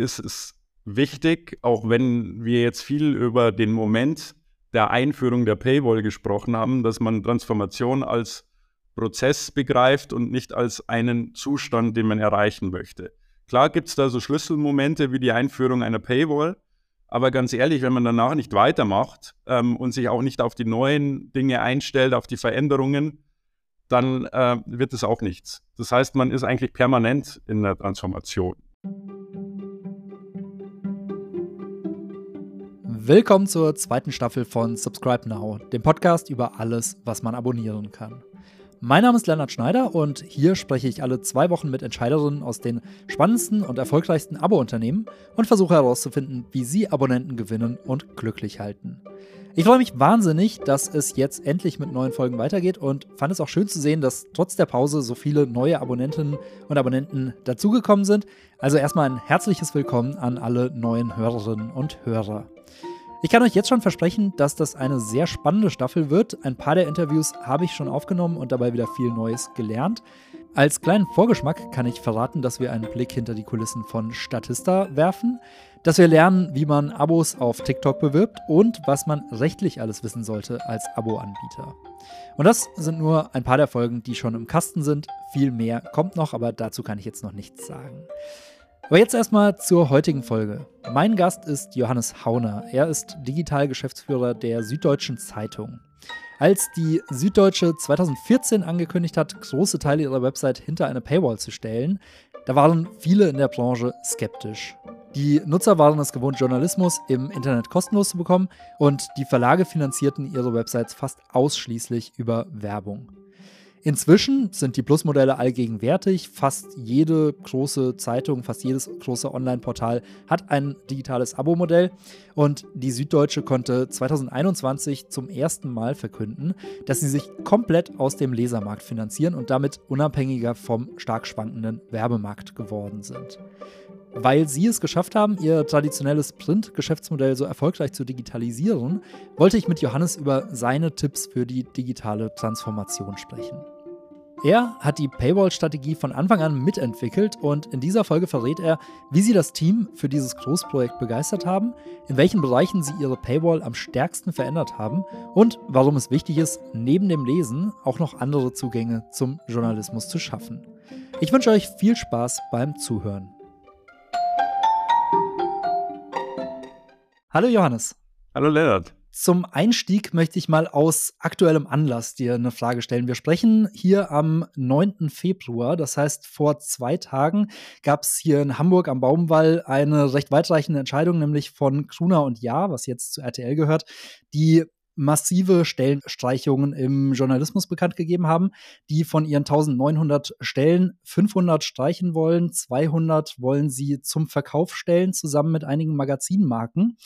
ist es wichtig, auch wenn wir jetzt viel über den Moment der Einführung der Paywall gesprochen haben, dass man Transformation als Prozess begreift und nicht als einen Zustand, den man erreichen möchte. Klar gibt es da so Schlüsselmomente wie die Einführung einer Paywall, aber ganz ehrlich, wenn man danach nicht weitermacht ähm, und sich auch nicht auf die neuen Dinge einstellt, auf die Veränderungen, dann äh, wird es auch nichts. Das heißt, man ist eigentlich permanent in der Transformation. Willkommen zur zweiten Staffel von Subscribe Now, dem Podcast über alles, was man abonnieren kann. Mein Name ist Lennart Schneider und hier spreche ich alle zwei Wochen mit Entscheiderinnen aus den spannendsten und erfolgreichsten Abo-Unternehmen und versuche herauszufinden, wie sie Abonnenten gewinnen und glücklich halten. Ich freue mich wahnsinnig, dass es jetzt endlich mit neuen Folgen weitergeht und fand es auch schön zu sehen, dass trotz der Pause so viele neue Abonnentinnen und Abonnenten dazugekommen sind. Also erstmal ein herzliches Willkommen an alle neuen Hörerinnen und Hörer. Ich kann euch jetzt schon versprechen, dass das eine sehr spannende Staffel wird. Ein paar der Interviews habe ich schon aufgenommen und dabei wieder viel Neues gelernt. Als kleinen Vorgeschmack kann ich verraten, dass wir einen Blick hinter die Kulissen von Statista werfen, dass wir lernen, wie man Abos auf TikTok bewirbt und was man rechtlich alles wissen sollte als Abo-Anbieter. Und das sind nur ein paar der Folgen, die schon im Kasten sind. Viel mehr kommt noch, aber dazu kann ich jetzt noch nichts sagen. Aber jetzt erstmal zur heutigen Folge. Mein Gast ist Johannes Hauner. Er ist Digitalgeschäftsführer der Süddeutschen Zeitung. Als die Süddeutsche 2014 angekündigt hat, große Teile ihrer Website hinter eine Paywall zu stellen, da waren viele in der Branche skeptisch. Die Nutzer waren es gewohnt, Journalismus im Internet kostenlos zu bekommen und die Verlage finanzierten ihre Websites fast ausschließlich über Werbung. Inzwischen sind die Plus-Modelle allgegenwärtig. Fast jede große Zeitung, fast jedes große Online-Portal hat ein digitales Abo-Modell. Und die Süddeutsche konnte 2021 zum ersten Mal verkünden, dass sie sich komplett aus dem Lesermarkt finanzieren und damit unabhängiger vom stark schwankenden Werbemarkt geworden sind. Weil sie es geschafft haben, ihr traditionelles Print-Geschäftsmodell so erfolgreich zu digitalisieren, wollte ich mit Johannes über seine Tipps für die digitale Transformation sprechen. Er hat die Paywall-Strategie von Anfang an mitentwickelt und in dieser Folge verrät er, wie sie das Team für dieses Großprojekt begeistert haben, in welchen Bereichen sie ihre Paywall am stärksten verändert haben und warum es wichtig ist, neben dem Lesen auch noch andere Zugänge zum Journalismus zu schaffen. Ich wünsche euch viel Spaß beim Zuhören. Hallo Johannes. Hallo Lennart. Zum Einstieg möchte ich mal aus aktuellem Anlass dir eine Frage stellen. Wir sprechen hier am 9. Februar, das heißt vor zwei Tagen gab es hier in Hamburg am Baumwall eine recht weitreichende Entscheidung, nämlich von Gruner und Ja, was jetzt zu RTL gehört, die massive Stellenstreichungen im Journalismus bekannt gegeben haben, die von ihren 1900 Stellen 500 streichen wollen, 200 wollen sie zum Verkauf stellen, zusammen mit einigen Magazinmarken.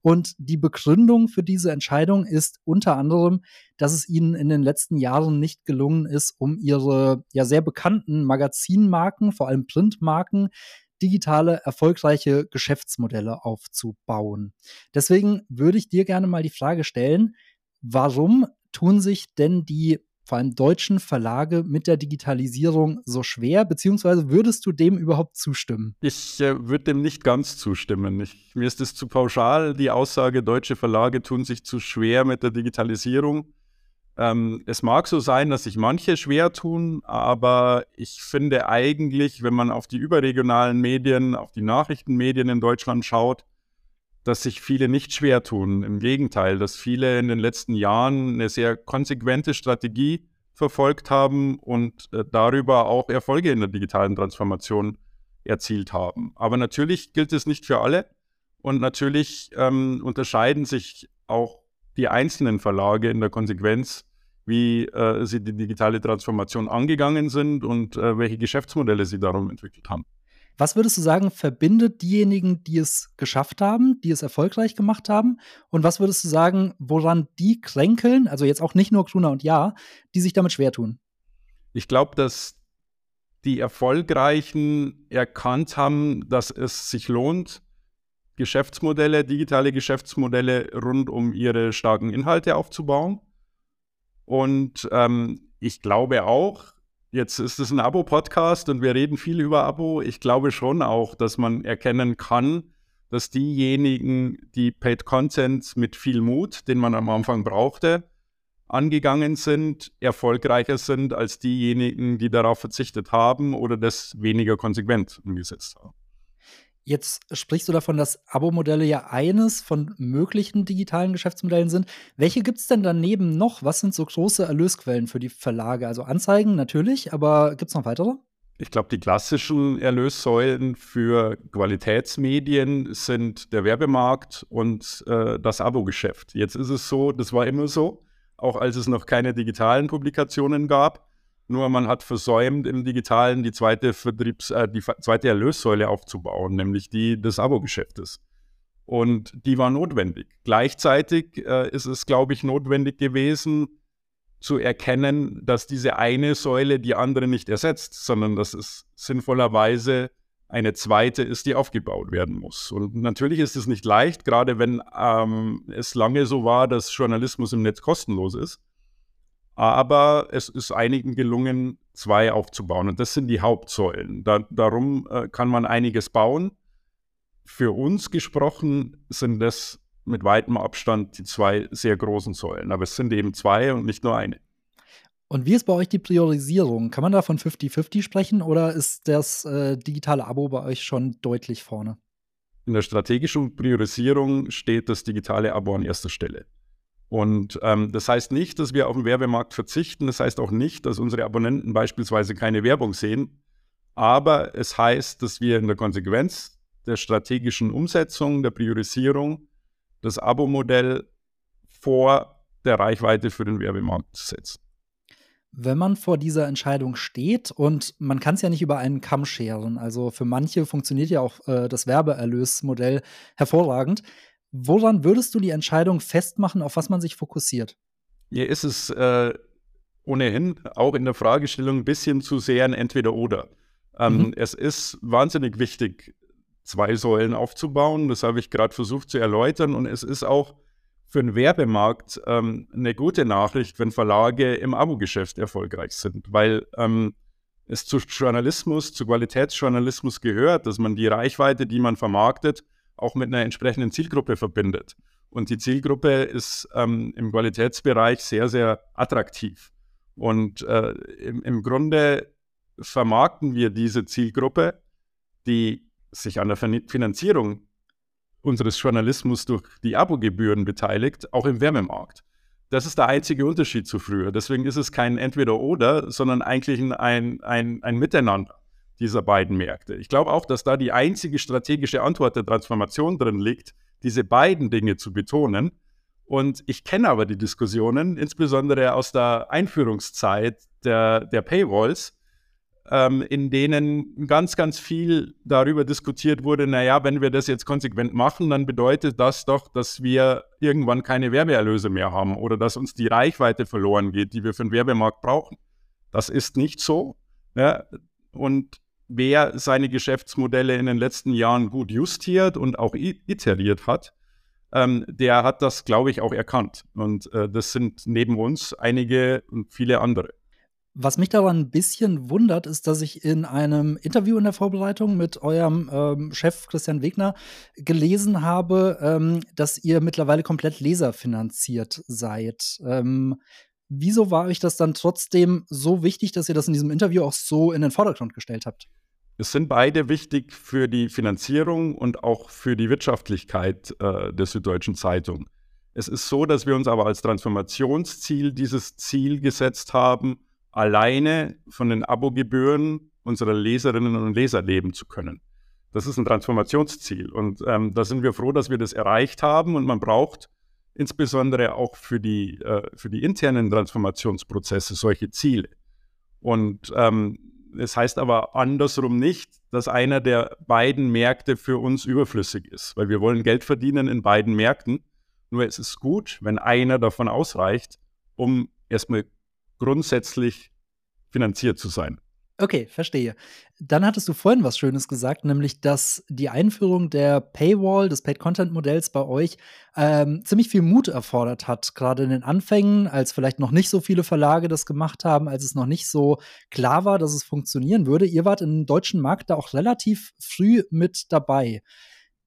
Und die Begründung für diese Entscheidung ist unter anderem, dass es ihnen in den letzten Jahren nicht gelungen ist, um ihre ja sehr bekannten Magazinmarken, vor allem Printmarken, digitale, erfolgreiche Geschäftsmodelle aufzubauen. Deswegen würde ich dir gerne mal die Frage stellen, warum tun sich denn die vor allem deutschen Verlage mit der Digitalisierung so schwer, beziehungsweise würdest du dem überhaupt zustimmen? Ich äh, würde dem nicht ganz zustimmen. Ich, mir ist es zu pauschal, die Aussage, deutsche Verlage tun sich zu schwer mit der Digitalisierung. Ähm, es mag so sein, dass sich manche schwer tun, aber ich finde eigentlich, wenn man auf die überregionalen Medien, auf die Nachrichtenmedien in Deutschland schaut, dass sich viele nicht schwer tun. Im Gegenteil, dass viele in den letzten Jahren eine sehr konsequente Strategie verfolgt haben und äh, darüber auch Erfolge in der digitalen Transformation erzielt haben. Aber natürlich gilt es nicht für alle und natürlich ähm, unterscheiden sich auch die einzelnen Verlage in der Konsequenz, wie äh, sie die digitale Transformation angegangen sind und äh, welche Geschäftsmodelle sie darum entwickelt haben. Was würdest du sagen, verbindet diejenigen, die es geschafft haben, die es erfolgreich gemacht haben? Und was würdest du sagen, woran die kränkeln, also jetzt auch nicht nur Gruner und Ja, die sich damit schwer tun? Ich glaube, dass die Erfolgreichen erkannt haben, dass es sich lohnt, Geschäftsmodelle, digitale Geschäftsmodelle rund um ihre starken Inhalte aufzubauen. Und ähm, ich glaube auch, Jetzt ist es ein Abo-Podcast und wir reden viel über Abo. Ich glaube schon auch, dass man erkennen kann, dass diejenigen, die Paid Content mit viel Mut, den man am Anfang brauchte, angegangen sind, erfolgreicher sind als diejenigen, die darauf verzichtet haben oder das weniger konsequent umgesetzt haben. Jetzt sprichst du davon, dass Abo-Modelle ja eines von möglichen digitalen Geschäftsmodellen sind. Welche gibt es denn daneben noch? Was sind so große Erlösquellen für die Verlage? Also Anzeigen natürlich, aber gibt es noch weitere? Ich glaube, die klassischen Erlössäulen für Qualitätsmedien sind der Werbemarkt und äh, das Abo-Geschäft. Jetzt ist es so, das war immer so, auch als es noch keine digitalen Publikationen gab. Nur man hat versäumt, im Digitalen die zweite Vertriebs-, äh, die zweite Erlössäule aufzubauen, nämlich die des Abo-Geschäftes. Und die war notwendig. Gleichzeitig äh, ist es, glaube ich, notwendig gewesen, zu erkennen, dass diese eine Säule die andere nicht ersetzt, sondern dass es sinnvollerweise eine zweite ist, die aufgebaut werden muss. Und natürlich ist es nicht leicht, gerade wenn ähm, es lange so war, dass Journalismus im Netz kostenlos ist. Aber es ist einigen gelungen, zwei aufzubauen. Und das sind die Hauptsäulen. Da, darum äh, kann man einiges bauen. Für uns gesprochen sind das mit weitem Abstand die zwei sehr großen Säulen. Aber es sind eben zwei und nicht nur eine. Und wie ist bei euch die Priorisierung? Kann man da von 50-50 sprechen oder ist das äh, digitale Abo bei euch schon deutlich vorne? In der strategischen Priorisierung steht das digitale Abo an erster Stelle. Und ähm, das heißt nicht, dass wir auf den Werbemarkt verzichten. Das heißt auch nicht, dass unsere Abonnenten beispielsweise keine Werbung sehen. Aber es heißt, dass wir in der Konsequenz der strategischen Umsetzung, der Priorisierung das Abo-Modell vor der Reichweite für den Werbemarkt setzen. Wenn man vor dieser Entscheidung steht und man kann es ja nicht über einen Kamm scheren, also für manche funktioniert ja auch äh, das Werbeerlösmodell hervorragend. Woran würdest du die Entscheidung festmachen, auf was man sich fokussiert? Hier ist es äh, ohnehin auch in der Fragestellung ein bisschen zu sehr ein Entweder-Oder. Ähm, mhm. Es ist wahnsinnig wichtig, zwei Säulen aufzubauen. Das habe ich gerade versucht zu erläutern. Und es ist auch für den Werbemarkt ähm, eine gute Nachricht, wenn Verlage im Abo-Geschäft erfolgreich sind, weil ähm, es zu Journalismus, zu Qualitätsjournalismus gehört, dass man die Reichweite, die man vermarktet, auch mit einer entsprechenden Zielgruppe verbindet. Und die Zielgruppe ist ähm, im Qualitätsbereich sehr, sehr attraktiv. Und äh, im, im Grunde vermarkten wir diese Zielgruppe, die sich an der Finanzierung unseres Journalismus durch die Abogebühren beteiligt, auch im Wärmemarkt. Das ist der einzige Unterschied zu früher. Deswegen ist es kein Entweder-Oder, sondern eigentlich ein, ein, ein Miteinander dieser beiden Märkte. Ich glaube auch, dass da die einzige strategische Antwort der Transformation drin liegt, diese beiden Dinge zu betonen. Und ich kenne aber die Diskussionen, insbesondere aus der Einführungszeit der, der Paywalls, ähm, in denen ganz, ganz viel darüber diskutiert wurde, naja, wenn wir das jetzt konsequent machen, dann bedeutet das doch, dass wir irgendwann keine Werbeerlöse mehr haben oder dass uns die Reichweite verloren geht, die wir für den Werbemarkt brauchen. Das ist nicht so. Ja, und wer seine Geschäftsmodelle in den letzten Jahren gut justiert und auch iteriert hat, ähm, der hat das, glaube ich, auch erkannt. Und äh, das sind neben uns einige und viele andere. Was mich daran ein bisschen wundert, ist, dass ich in einem Interview in der Vorbereitung mit eurem ähm, Chef Christian Wegner gelesen habe, ähm, dass ihr mittlerweile komplett leserfinanziert seid. Ähm, wieso war euch das dann trotzdem so wichtig, dass ihr das in diesem Interview auch so in den Vordergrund gestellt habt? Es sind beide wichtig für die Finanzierung und auch für die Wirtschaftlichkeit äh, der Süddeutschen Zeitung. Es ist so, dass wir uns aber als Transformationsziel dieses Ziel gesetzt haben, alleine von den Abogebühren unserer Leserinnen und Leser leben zu können. Das ist ein Transformationsziel und ähm, da sind wir froh, dass wir das erreicht haben und man braucht insbesondere auch für die, äh, für die internen Transformationsprozesse solche Ziele. Und ähm, es heißt aber andersrum nicht, dass einer der beiden Märkte für uns überflüssig ist, weil wir wollen Geld verdienen in beiden Märkten. Nur es ist gut, wenn einer davon ausreicht, um erstmal grundsätzlich finanziert zu sein. Okay, verstehe. Dann hattest du vorhin was Schönes gesagt, nämlich, dass die Einführung der Paywall, des Paid-Content-Modells bei euch ähm, ziemlich viel Mut erfordert hat, gerade in den Anfängen, als vielleicht noch nicht so viele Verlage das gemacht haben, als es noch nicht so klar war, dass es funktionieren würde. Ihr wart im deutschen Markt da auch relativ früh mit dabei.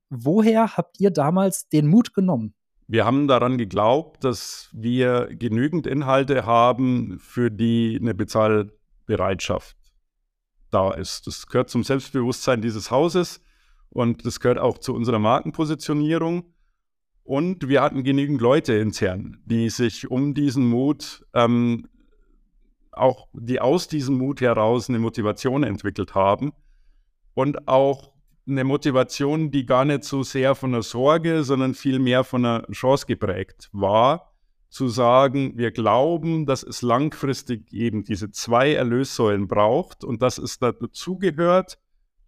Woher habt ihr damals den Mut genommen? Wir haben daran geglaubt, dass wir genügend Inhalte haben, für die eine Bezahlbereitschaft da ist. Das gehört zum Selbstbewusstsein dieses Hauses und das gehört auch zu unserer Markenpositionierung. Und wir hatten genügend Leute intern, die sich um diesen Mut, ähm, auch die aus diesem Mut heraus eine Motivation entwickelt haben und auch eine Motivation, die gar nicht so sehr von der Sorge, sondern vielmehr von einer Chance geprägt war, zu sagen, wir glauben, dass es langfristig eben diese zwei Erlössäulen braucht und dass es dazu gehört,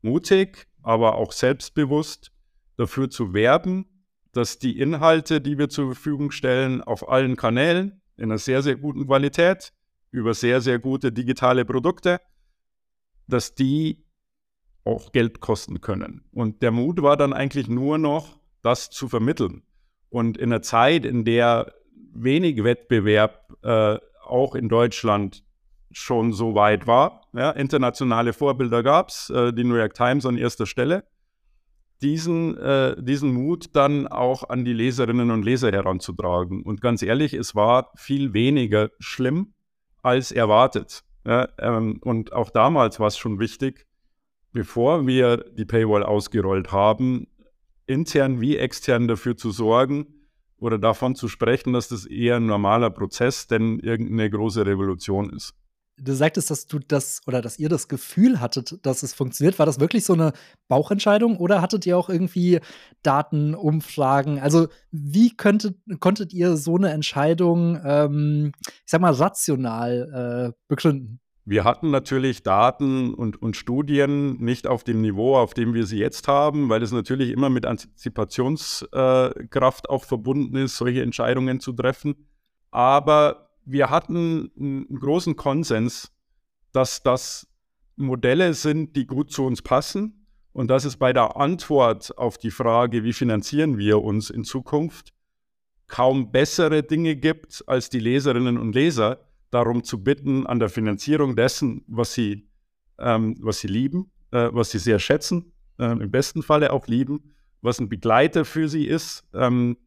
mutig, aber auch selbstbewusst dafür zu werben, dass die Inhalte, die wir zur Verfügung stellen, auf allen Kanälen in einer sehr, sehr guten Qualität, über sehr, sehr gute digitale Produkte, dass die auch Geld kosten können. Und der Mut war dann eigentlich nur noch, das zu vermitteln. Und in einer Zeit, in der wenig Wettbewerb äh, auch in Deutschland schon so weit war. Ja, internationale Vorbilder gab es, äh, die New York Times an erster Stelle. Diesen, äh, diesen Mut dann auch an die Leserinnen und Leser heranzutragen. Und ganz ehrlich, es war viel weniger schlimm als erwartet. Ja, ähm, und auch damals war es schon wichtig, bevor wir die Paywall ausgerollt haben, intern wie extern dafür zu sorgen, oder davon zu sprechen, dass das eher ein normaler Prozess, denn irgendeine große Revolution ist. Du sagtest, dass du das oder dass ihr das Gefühl hattet, dass es funktioniert. War das wirklich so eine Bauchentscheidung oder hattet ihr auch irgendwie Daten, Umfragen? Also, wie könntet, konntet ihr so eine Entscheidung, ähm, ich sag mal, rational äh, begründen? Wir hatten natürlich Daten und, und, Studien nicht auf dem Niveau, auf dem wir sie jetzt haben, weil es natürlich immer mit Antizipationskraft äh, auch verbunden ist, solche Entscheidungen zu treffen. Aber wir hatten einen großen Konsens, dass das Modelle sind, die gut zu uns passen und dass es bei der Antwort auf die Frage, wie finanzieren wir uns in Zukunft, kaum bessere Dinge gibt als die Leserinnen und Leser, darum zu bitten, an der Finanzierung dessen, was sie, ähm, was sie lieben, äh, was sie sehr schätzen, äh, im besten Falle auch lieben, was ein Begleiter für sie ist, ähm,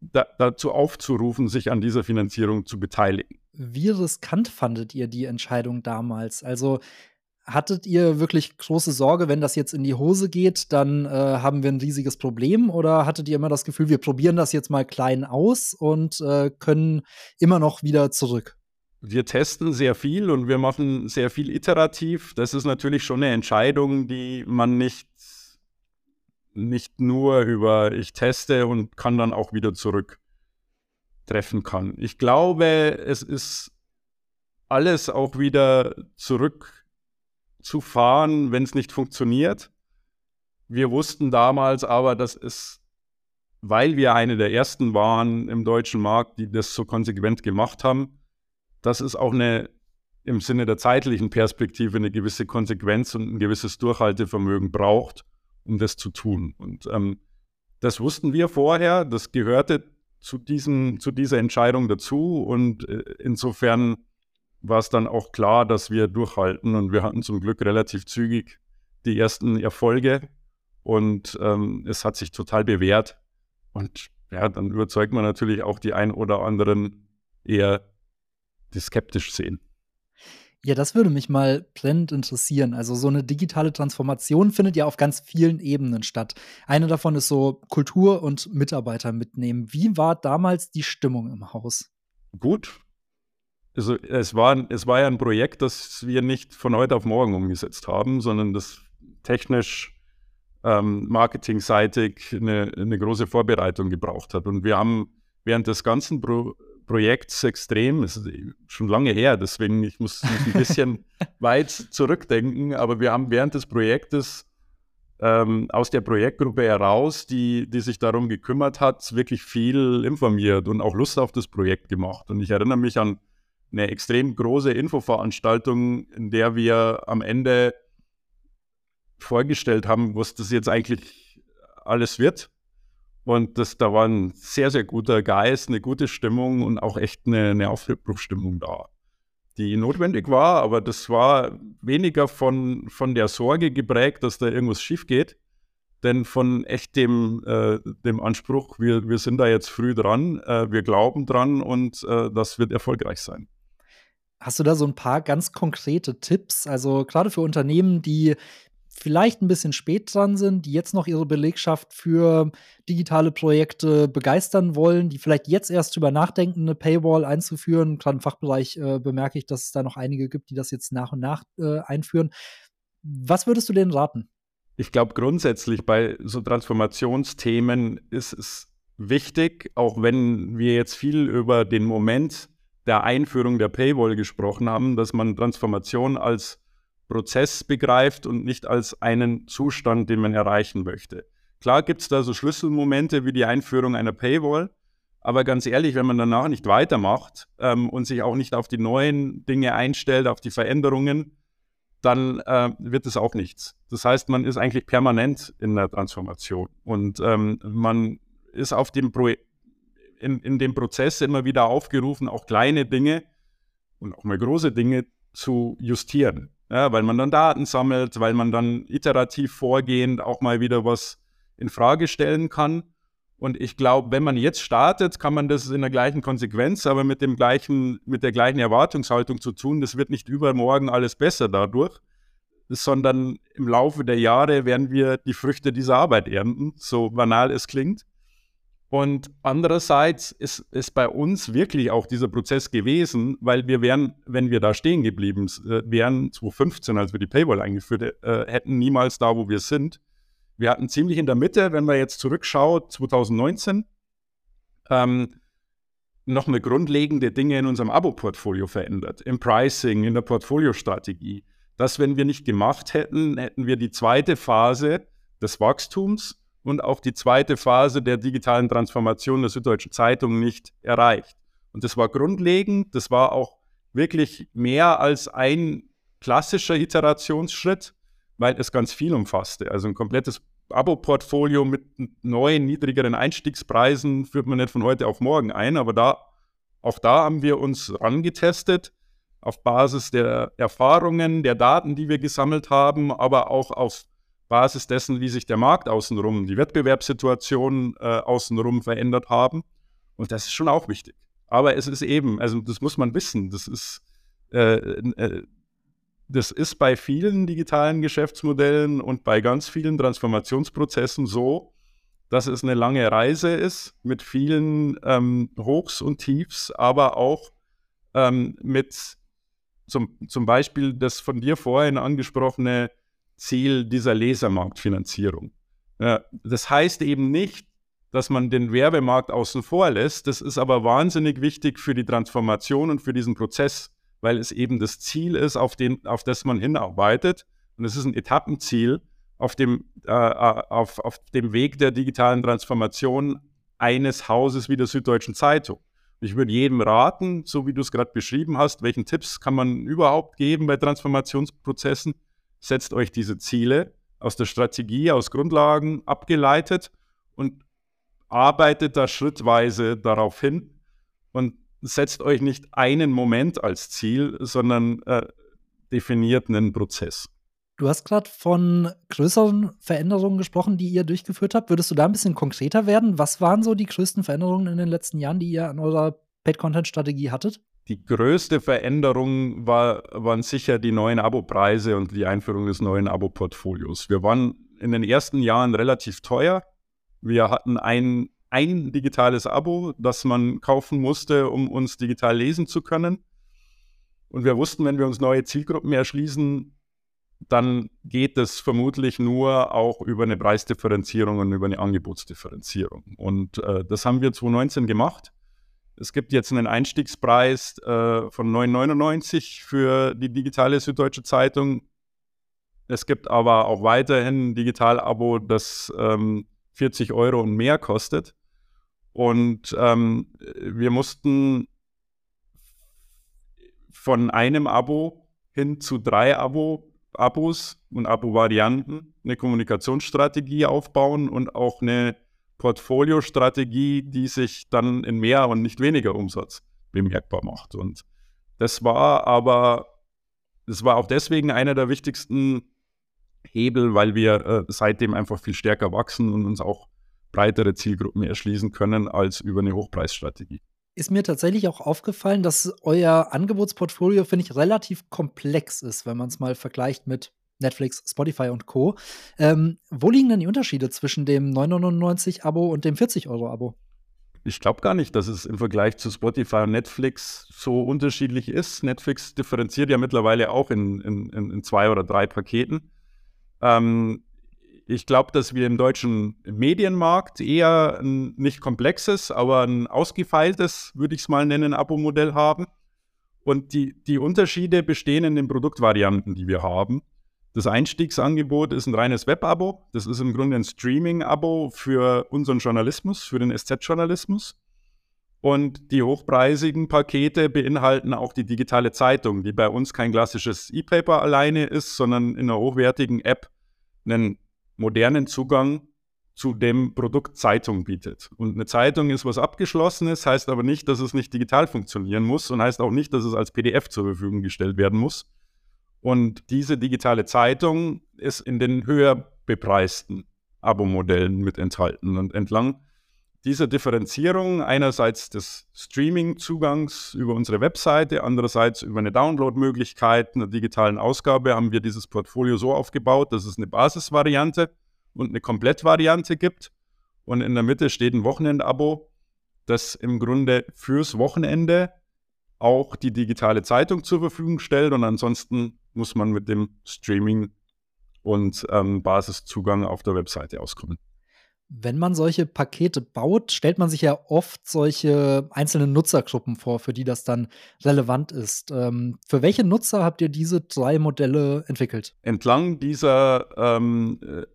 da, dazu aufzurufen, sich an dieser Finanzierung zu beteiligen. Wie riskant fandet ihr die Entscheidung damals? Also hattet ihr wirklich große Sorge, wenn das jetzt in die Hose geht, dann äh, haben wir ein riesiges Problem? Oder hattet ihr immer das Gefühl, wir probieren das jetzt mal klein aus und äh, können immer noch wieder zurück? Wir testen sehr viel und wir machen sehr viel iterativ. Das ist natürlich schon eine Entscheidung, die man nicht, nicht nur über ich teste und kann dann auch wieder zurück treffen kann. Ich glaube, es ist alles auch wieder zurückzufahren, wenn es nicht funktioniert. Wir wussten damals aber, dass es, weil wir eine der ersten waren im deutschen Markt, die das so konsequent gemacht haben, dass es auch eine im Sinne der zeitlichen Perspektive eine gewisse Konsequenz und ein gewisses Durchhaltevermögen braucht, um das zu tun. Und ähm, das wussten wir vorher, das gehörte zu, diesem, zu dieser Entscheidung dazu. Und äh, insofern war es dann auch klar, dass wir durchhalten. Und wir hatten zum Glück relativ zügig die ersten Erfolge. Und ähm, es hat sich total bewährt. Und ja, dann überzeugt man natürlich auch die ein oder anderen eher die skeptisch sehen. Ja, das würde mich mal brennend interessieren. Also so eine digitale Transformation findet ja auf ganz vielen Ebenen statt. Eine davon ist so Kultur und Mitarbeiter mitnehmen. Wie war damals die Stimmung im Haus? Gut. Also es war, es war ja ein Projekt, das wir nicht von heute auf morgen umgesetzt haben, sondern das technisch ähm, marketingseitig eine, eine große Vorbereitung gebraucht hat. Und wir haben während des ganzen Pro Projekts extrem. Es ist schon lange her, deswegen ich muss, muss ein bisschen weit zurückdenken. Aber wir haben während des Projektes ähm, aus der Projektgruppe heraus, die, die sich darum gekümmert hat, wirklich viel informiert und auch Lust auf das Projekt gemacht. Und ich erinnere mich an eine extrem große Infoveranstaltung, in der wir am Ende vorgestellt haben, was das jetzt eigentlich alles wird. Und das, da war ein sehr, sehr guter Geist, eine gute Stimmung und auch echt eine, eine Aufbruchstimmung da, die notwendig war, aber das war weniger von, von der Sorge geprägt, dass da irgendwas schief geht, denn von echt dem, äh, dem Anspruch, wir, wir sind da jetzt früh dran, äh, wir glauben dran und äh, das wird erfolgreich sein. Hast du da so ein paar ganz konkrete Tipps? Also gerade für Unternehmen, die vielleicht ein bisschen spät dran sind, die jetzt noch ihre Belegschaft für digitale Projekte begeistern wollen, die vielleicht jetzt erst drüber nachdenken, eine Paywall einzuführen. Gerade im Fachbereich äh, bemerke ich, dass es da noch einige gibt, die das jetzt nach und nach äh, einführen. Was würdest du denen raten? Ich glaube, grundsätzlich bei so Transformationsthemen ist es wichtig, auch wenn wir jetzt viel über den Moment der Einführung der Paywall gesprochen haben, dass man Transformation als Prozess begreift und nicht als einen Zustand, den man erreichen möchte. Klar gibt es da so Schlüsselmomente wie die Einführung einer Paywall, aber ganz ehrlich, wenn man danach nicht weitermacht ähm, und sich auch nicht auf die neuen Dinge einstellt, auf die Veränderungen, dann äh, wird es auch nichts. Das heißt, man ist eigentlich permanent in der Transformation und ähm, man ist auf dem Pro in, in dem Prozess immer wieder aufgerufen, auch kleine Dinge und auch mal große Dinge zu justieren ja, weil man dann Daten sammelt, weil man dann iterativ vorgehend auch mal wieder was in Frage stellen kann. Und ich glaube, wenn man jetzt startet, kann man das in der gleichen Konsequenz, aber mit dem gleichen, mit der gleichen Erwartungshaltung zu tun. Das wird nicht übermorgen alles besser dadurch, sondern im Laufe der Jahre werden wir die Früchte dieser Arbeit ernten, so banal es klingt. Und andererseits ist, ist bei uns wirklich auch dieser Prozess gewesen, weil wir wären, wenn wir da stehen geblieben äh, wären, 2015, als wir die Paywall eingeführt äh, hätten, niemals da, wo wir sind. Wir hatten ziemlich in der Mitte, wenn man jetzt zurückschaut, 2019, ähm, noch eine grundlegende Dinge in unserem Abo-Portfolio verändert, im Pricing, in der Portfoliostrategie. Das, wenn wir nicht gemacht hätten, hätten wir die zweite Phase des Wachstums und auch die zweite Phase der digitalen Transformation der Süddeutschen Zeitung nicht erreicht. Und das war grundlegend, das war auch wirklich mehr als ein klassischer Iterationsschritt, weil es ganz viel umfasste. Also ein komplettes Abo-Portfolio mit neuen, niedrigeren Einstiegspreisen führt man nicht von heute auf morgen ein, aber da, auch da haben wir uns angetestet auf Basis der Erfahrungen, der Daten, die wir gesammelt haben, aber auch auf Basis dessen, wie sich der Markt außenrum, die Wettbewerbssituation äh, außenrum verändert haben. Und das ist schon auch wichtig. Aber es ist eben, also das muss man wissen, das ist, äh, äh, das ist bei vielen digitalen Geschäftsmodellen und bei ganz vielen Transformationsprozessen so, dass es eine lange Reise ist mit vielen ähm, Hochs und Tiefs, aber auch ähm, mit zum, zum Beispiel das von dir vorhin angesprochene Ziel dieser Lesermarktfinanzierung. Ja, das heißt eben nicht, dass man den Werbemarkt außen vor lässt. Das ist aber wahnsinnig wichtig für die Transformation und für diesen Prozess, weil es eben das Ziel ist, auf, den, auf das man hinarbeitet. Und es ist ein Etappenziel auf dem, äh, äh, auf, auf dem Weg der digitalen Transformation eines Hauses wie der Süddeutschen Zeitung. Ich würde jedem raten, so wie du es gerade beschrieben hast, welchen Tipps kann man überhaupt geben bei Transformationsprozessen? Setzt euch diese Ziele aus der Strategie, aus Grundlagen abgeleitet und arbeitet da schrittweise darauf hin und setzt euch nicht einen Moment als Ziel, sondern äh, definiert einen Prozess. Du hast gerade von größeren Veränderungen gesprochen, die ihr durchgeführt habt. Würdest du da ein bisschen konkreter werden? Was waren so die größten Veränderungen in den letzten Jahren, die ihr an eurer Paid-Content-Strategie hattet? Die größte Veränderung war, waren sicher die neuen Abo-Preise und die Einführung des neuen Abo-Portfolios. Wir waren in den ersten Jahren relativ teuer. Wir hatten ein, ein digitales Abo, das man kaufen musste, um uns digital lesen zu können. Und wir wussten, wenn wir uns neue Zielgruppen erschließen, dann geht es vermutlich nur auch über eine Preisdifferenzierung und über eine Angebotsdifferenzierung. Und äh, das haben wir 2019 gemacht. Es gibt jetzt einen Einstiegspreis äh, von 9,99 für die digitale Süddeutsche Zeitung. Es gibt aber auch weiterhin ein Digital-Abo, das ähm, 40 Euro und mehr kostet. Und ähm, wir mussten von einem Abo hin zu drei Abo, Abos und Abo-Varianten eine Kommunikationsstrategie aufbauen und auch eine Portfoliostrategie, die sich dann in mehr und nicht weniger Umsatz bemerkbar macht. Und das war aber, das war auch deswegen einer der wichtigsten Hebel, weil wir äh, seitdem einfach viel stärker wachsen und uns auch breitere Zielgruppen erschließen können als über eine Hochpreisstrategie. Ist mir tatsächlich auch aufgefallen, dass euer Angebotsportfolio, finde ich, relativ komplex ist, wenn man es mal vergleicht mit Netflix, Spotify und Co. Ähm, wo liegen denn die Unterschiede zwischen dem 9,99-Abo und dem 40-Euro-Abo? Ich glaube gar nicht, dass es im Vergleich zu Spotify und Netflix so unterschiedlich ist. Netflix differenziert ja mittlerweile auch in, in, in zwei oder drei Paketen. Ähm, ich glaube, dass wir im deutschen Medienmarkt eher ein nicht komplexes, aber ein ausgefeiltes, würde ich es mal nennen, Abo-Modell haben. Und die, die Unterschiede bestehen in den Produktvarianten, die wir haben. Das Einstiegsangebot ist ein reines Web-Abo. Das ist im Grunde ein Streaming-Abo für unseren Journalismus, für den SZ-Journalismus. Und die hochpreisigen Pakete beinhalten auch die digitale Zeitung, die bei uns kein klassisches E-Paper alleine ist, sondern in einer hochwertigen App einen modernen Zugang zu dem Produkt Zeitung bietet. Und eine Zeitung ist was Abgeschlossenes, heißt aber nicht, dass es nicht digital funktionieren muss und heißt auch nicht, dass es als PDF zur Verfügung gestellt werden muss. Und diese digitale Zeitung ist in den höher bepreisten Abo-Modellen mit enthalten. Und entlang dieser Differenzierung einerseits des Streaming-Zugangs über unsere Webseite, andererseits über eine Download-Möglichkeit einer digitalen Ausgabe haben wir dieses Portfolio so aufgebaut, dass es eine Basisvariante und eine Komplettvariante gibt. Und in der Mitte steht ein Wochenendabo, das im Grunde fürs Wochenende auch die digitale Zeitung zur Verfügung stellt. Und ansonsten muss man mit dem Streaming und ähm, Basiszugang auf der Webseite auskommen. Wenn man solche Pakete baut, stellt man sich ja oft solche einzelnen Nutzergruppen vor, für die das dann relevant ist. Ähm, für welche Nutzer habt ihr diese drei Modelle entwickelt? Entlang dieser ähm, äh,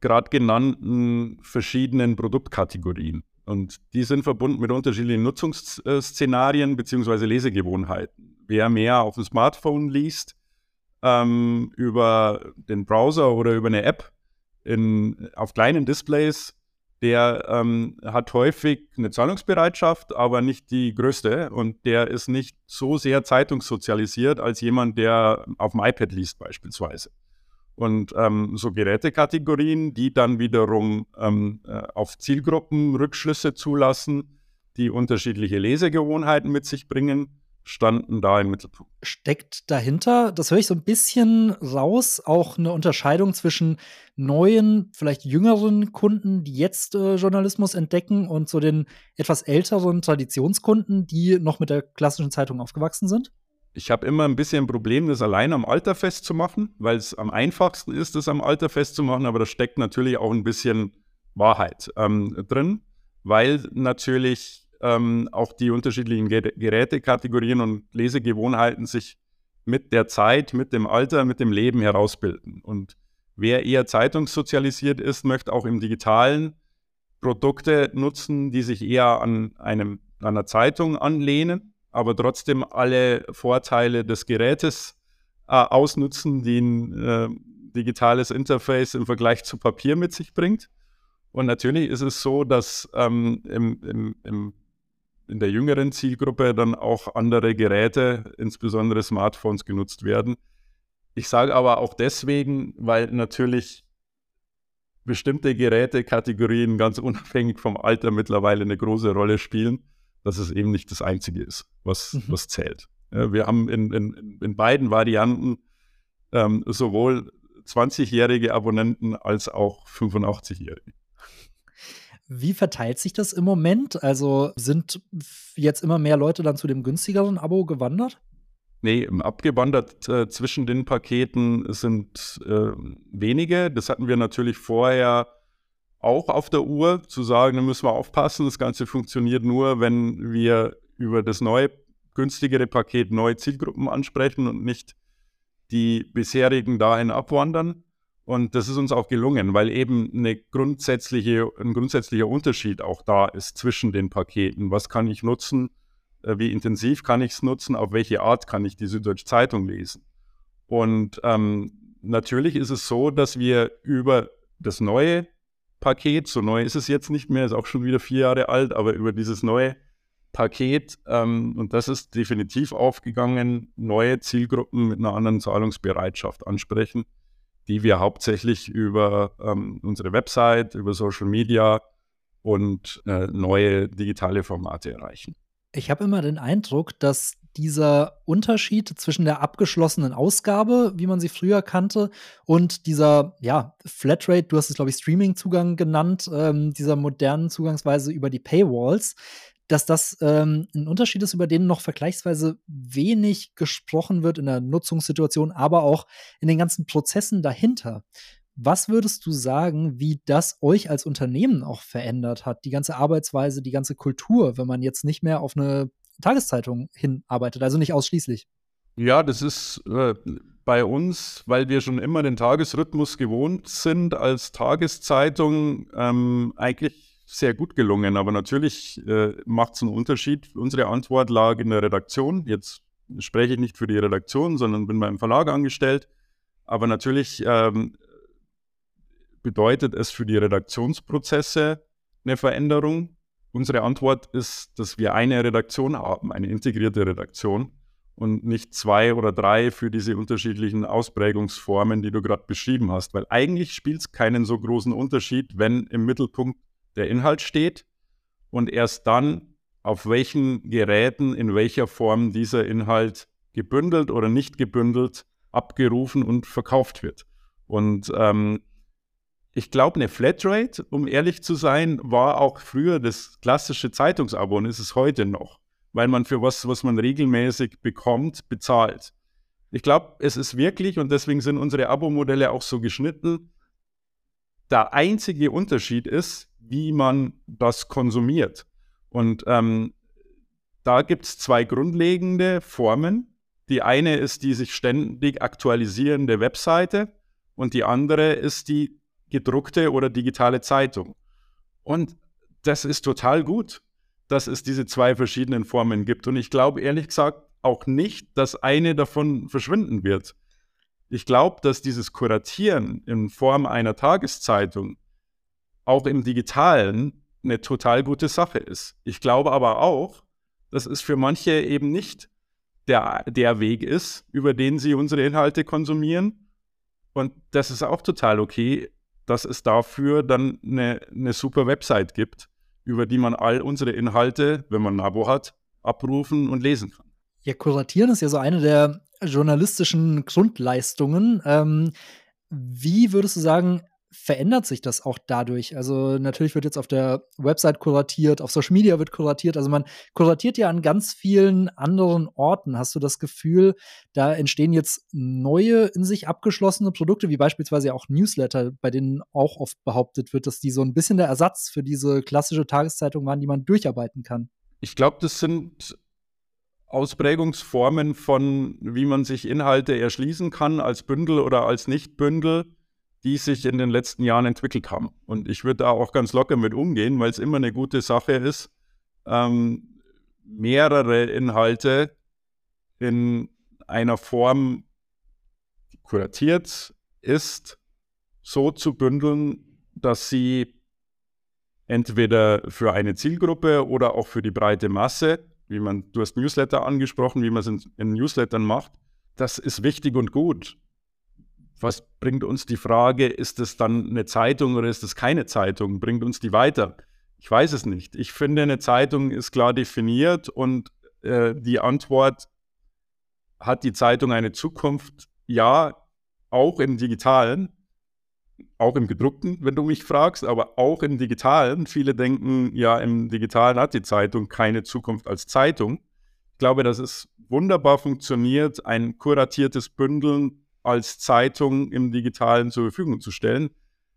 gerade genannten verschiedenen Produktkategorien. Und die sind verbunden mit unterschiedlichen Nutzungsszenarien bzw. Lesegewohnheiten. Wer mehr auf dem Smartphone liest, ähm, über den Browser oder über eine App, in, auf kleinen Displays, der ähm, hat häufig eine Zahlungsbereitschaft, aber nicht die größte. Und der ist nicht so sehr zeitungssozialisiert als jemand, der auf dem iPad liest beispielsweise. Und ähm, so Gerätekategorien, die dann wiederum ähm, äh, auf Zielgruppen Rückschlüsse zulassen, die unterschiedliche Lesegewohnheiten mit sich bringen, standen da im Mittelpunkt. Steckt dahinter, das höre ich so ein bisschen raus, auch eine Unterscheidung zwischen neuen, vielleicht jüngeren Kunden, die jetzt äh, Journalismus entdecken und so den etwas älteren Traditionskunden, die noch mit der klassischen Zeitung aufgewachsen sind? Ich habe immer ein bisschen ein Problem, das allein am Alter festzumachen, weil es am einfachsten ist, das am Alter festzumachen, aber da steckt natürlich auch ein bisschen Wahrheit ähm, drin, weil natürlich ähm, auch die unterschiedlichen Gerätekategorien und Lesegewohnheiten sich mit der Zeit, mit dem Alter, mit dem Leben herausbilden. Und wer eher zeitungssozialisiert ist, möchte auch im digitalen Produkte nutzen, die sich eher an, einem, einer Zeitung anlehnen, aber trotzdem alle Vorteile des Gerätes äh, ausnutzen, die ein äh, digitales Interface im Vergleich zu Papier mit sich bringt. Und natürlich ist es so, dass ähm, im, im, im in der jüngeren Zielgruppe dann auch andere Geräte, insbesondere Smartphones, genutzt werden. Ich sage aber auch deswegen, weil natürlich bestimmte Gerätekategorien ganz unabhängig vom Alter mittlerweile eine große Rolle spielen, dass es eben nicht das Einzige ist, was, mhm. was zählt. Ja, wir haben in, in, in beiden Varianten ähm, sowohl 20-jährige Abonnenten als auch 85-jährige. Wie verteilt sich das im Moment? Also sind jetzt immer mehr Leute dann zu dem günstigeren Abo gewandert? Nee, abgewandert äh, zwischen den Paketen sind äh, wenige. Das hatten wir natürlich vorher auch auf der Uhr, zu sagen, da müssen wir aufpassen. Das Ganze funktioniert nur, wenn wir über das neue, günstigere Paket neue Zielgruppen ansprechen und nicht die bisherigen dahin abwandern. Und das ist uns auch gelungen, weil eben eine grundsätzliche, ein grundsätzlicher Unterschied auch da ist zwischen den Paketen. Was kann ich nutzen äh, wie intensiv kann ich es nutzen, auf welche Art kann ich die Süddeutsche Zeitung lesen. Und ähm, natürlich ist es so, dass wir über das neue Paket, so neu ist es jetzt nicht mehr, ist auch schon wieder vier Jahre alt, aber über dieses neue Paket, ähm, und das ist definitiv aufgegangen, neue Zielgruppen mit einer anderen Zahlungsbereitschaft ansprechen, die wir hauptsächlich über ähm, unsere Website, über Social Media und äh, neue digitale Formate erreichen. Ich habe immer den Eindruck, dass dieser Unterschied zwischen der abgeschlossenen Ausgabe, wie man sie früher kannte, und dieser, ja, Flatrate, du hast es, glaube ich, Streaming-Zugang genannt, ähm, dieser modernen Zugangsweise über die Paywalls, dass das ähm, ein Unterschied ist, über den noch vergleichsweise wenig gesprochen wird in der Nutzungssituation, aber auch in den ganzen Prozessen dahinter. Was würdest du sagen, wie das euch als Unternehmen auch verändert hat? Die ganze Arbeitsweise, die ganze Kultur, wenn man jetzt nicht mehr auf eine Tageszeitung hinarbeitet, also nicht ausschließlich. Ja, das ist äh, bei uns, weil wir schon immer den Tagesrhythmus gewohnt sind, als Tageszeitung ähm, eigentlich sehr gut gelungen. Aber natürlich äh, macht es einen Unterschied. Unsere Antwort lag in der Redaktion. Jetzt spreche ich nicht für die Redaktion, sondern bin beim Verlag angestellt. Aber natürlich ähm, bedeutet es für die Redaktionsprozesse eine Veränderung. Unsere Antwort ist, dass wir eine Redaktion haben, eine integrierte Redaktion und nicht zwei oder drei für diese unterschiedlichen Ausprägungsformen, die du gerade beschrieben hast. Weil eigentlich spielt es keinen so großen Unterschied, wenn im Mittelpunkt der Inhalt steht und erst dann, auf welchen Geräten, in welcher Form dieser Inhalt gebündelt oder nicht gebündelt, abgerufen und verkauft wird. Und ähm, ich glaube, eine Flatrate, um ehrlich zu sein, war auch früher das klassische Zeitungsabo und ist es heute noch, weil man für was, was man regelmäßig bekommt, bezahlt. Ich glaube, es ist wirklich, und deswegen sind unsere Abo-Modelle auch so geschnitten, der einzige Unterschied ist, wie man das konsumiert. Und ähm, da gibt es zwei grundlegende Formen. Die eine ist die sich ständig aktualisierende Webseite und die andere ist die gedruckte oder digitale Zeitung. Und das ist total gut, dass es diese zwei verschiedenen Formen gibt. Und ich glaube ehrlich gesagt auch nicht, dass eine davon verschwinden wird. Ich glaube, dass dieses Kuratieren in Form einer Tageszeitung auch im digitalen eine total gute Sache ist. Ich glaube aber auch, dass es für manche eben nicht der, der Weg ist, über den sie unsere Inhalte konsumieren. Und das ist auch total okay, dass es dafür dann eine, eine super Website gibt, über die man all unsere Inhalte, wenn man ein Abo hat, abrufen und lesen kann. Ja, kuratieren ist ja so eine der journalistischen Grundleistungen. Ähm, wie würdest du sagen, verändert sich das auch dadurch? Also natürlich wird jetzt auf der Website kuratiert, auf Social Media wird kuratiert. Also man kuratiert ja an ganz vielen anderen Orten. Hast du das Gefühl, da entstehen jetzt neue in sich abgeschlossene Produkte, wie beispielsweise auch Newsletter, bei denen auch oft behauptet wird, dass die so ein bisschen der Ersatz für diese klassische Tageszeitung waren, die man durcharbeiten kann? Ich glaube, das sind Ausprägungsformen von, wie man sich Inhalte erschließen kann als Bündel oder als Nichtbündel die sich in den letzten Jahren entwickelt haben. Und ich würde da auch ganz locker mit umgehen, weil es immer eine gute Sache ist, ähm, mehrere Inhalte in einer Form, die kuratiert ist, so zu bündeln, dass sie entweder für eine Zielgruppe oder auch für die breite Masse, wie man, du hast Newsletter angesprochen, wie man es in, in Newslettern macht, das ist wichtig und gut was bringt uns die Frage, ist es dann eine Zeitung oder ist es keine Zeitung? Bringt uns die weiter? Ich weiß es nicht. Ich finde, eine Zeitung ist klar definiert und äh, die Antwort, hat die Zeitung eine Zukunft? Ja, auch im digitalen, auch im gedruckten, wenn du mich fragst, aber auch im digitalen. Viele denken, ja, im digitalen hat die Zeitung keine Zukunft als Zeitung. Ich glaube, dass es wunderbar funktioniert, ein kuratiertes Bündeln als Zeitung im digitalen zur Verfügung zu stellen.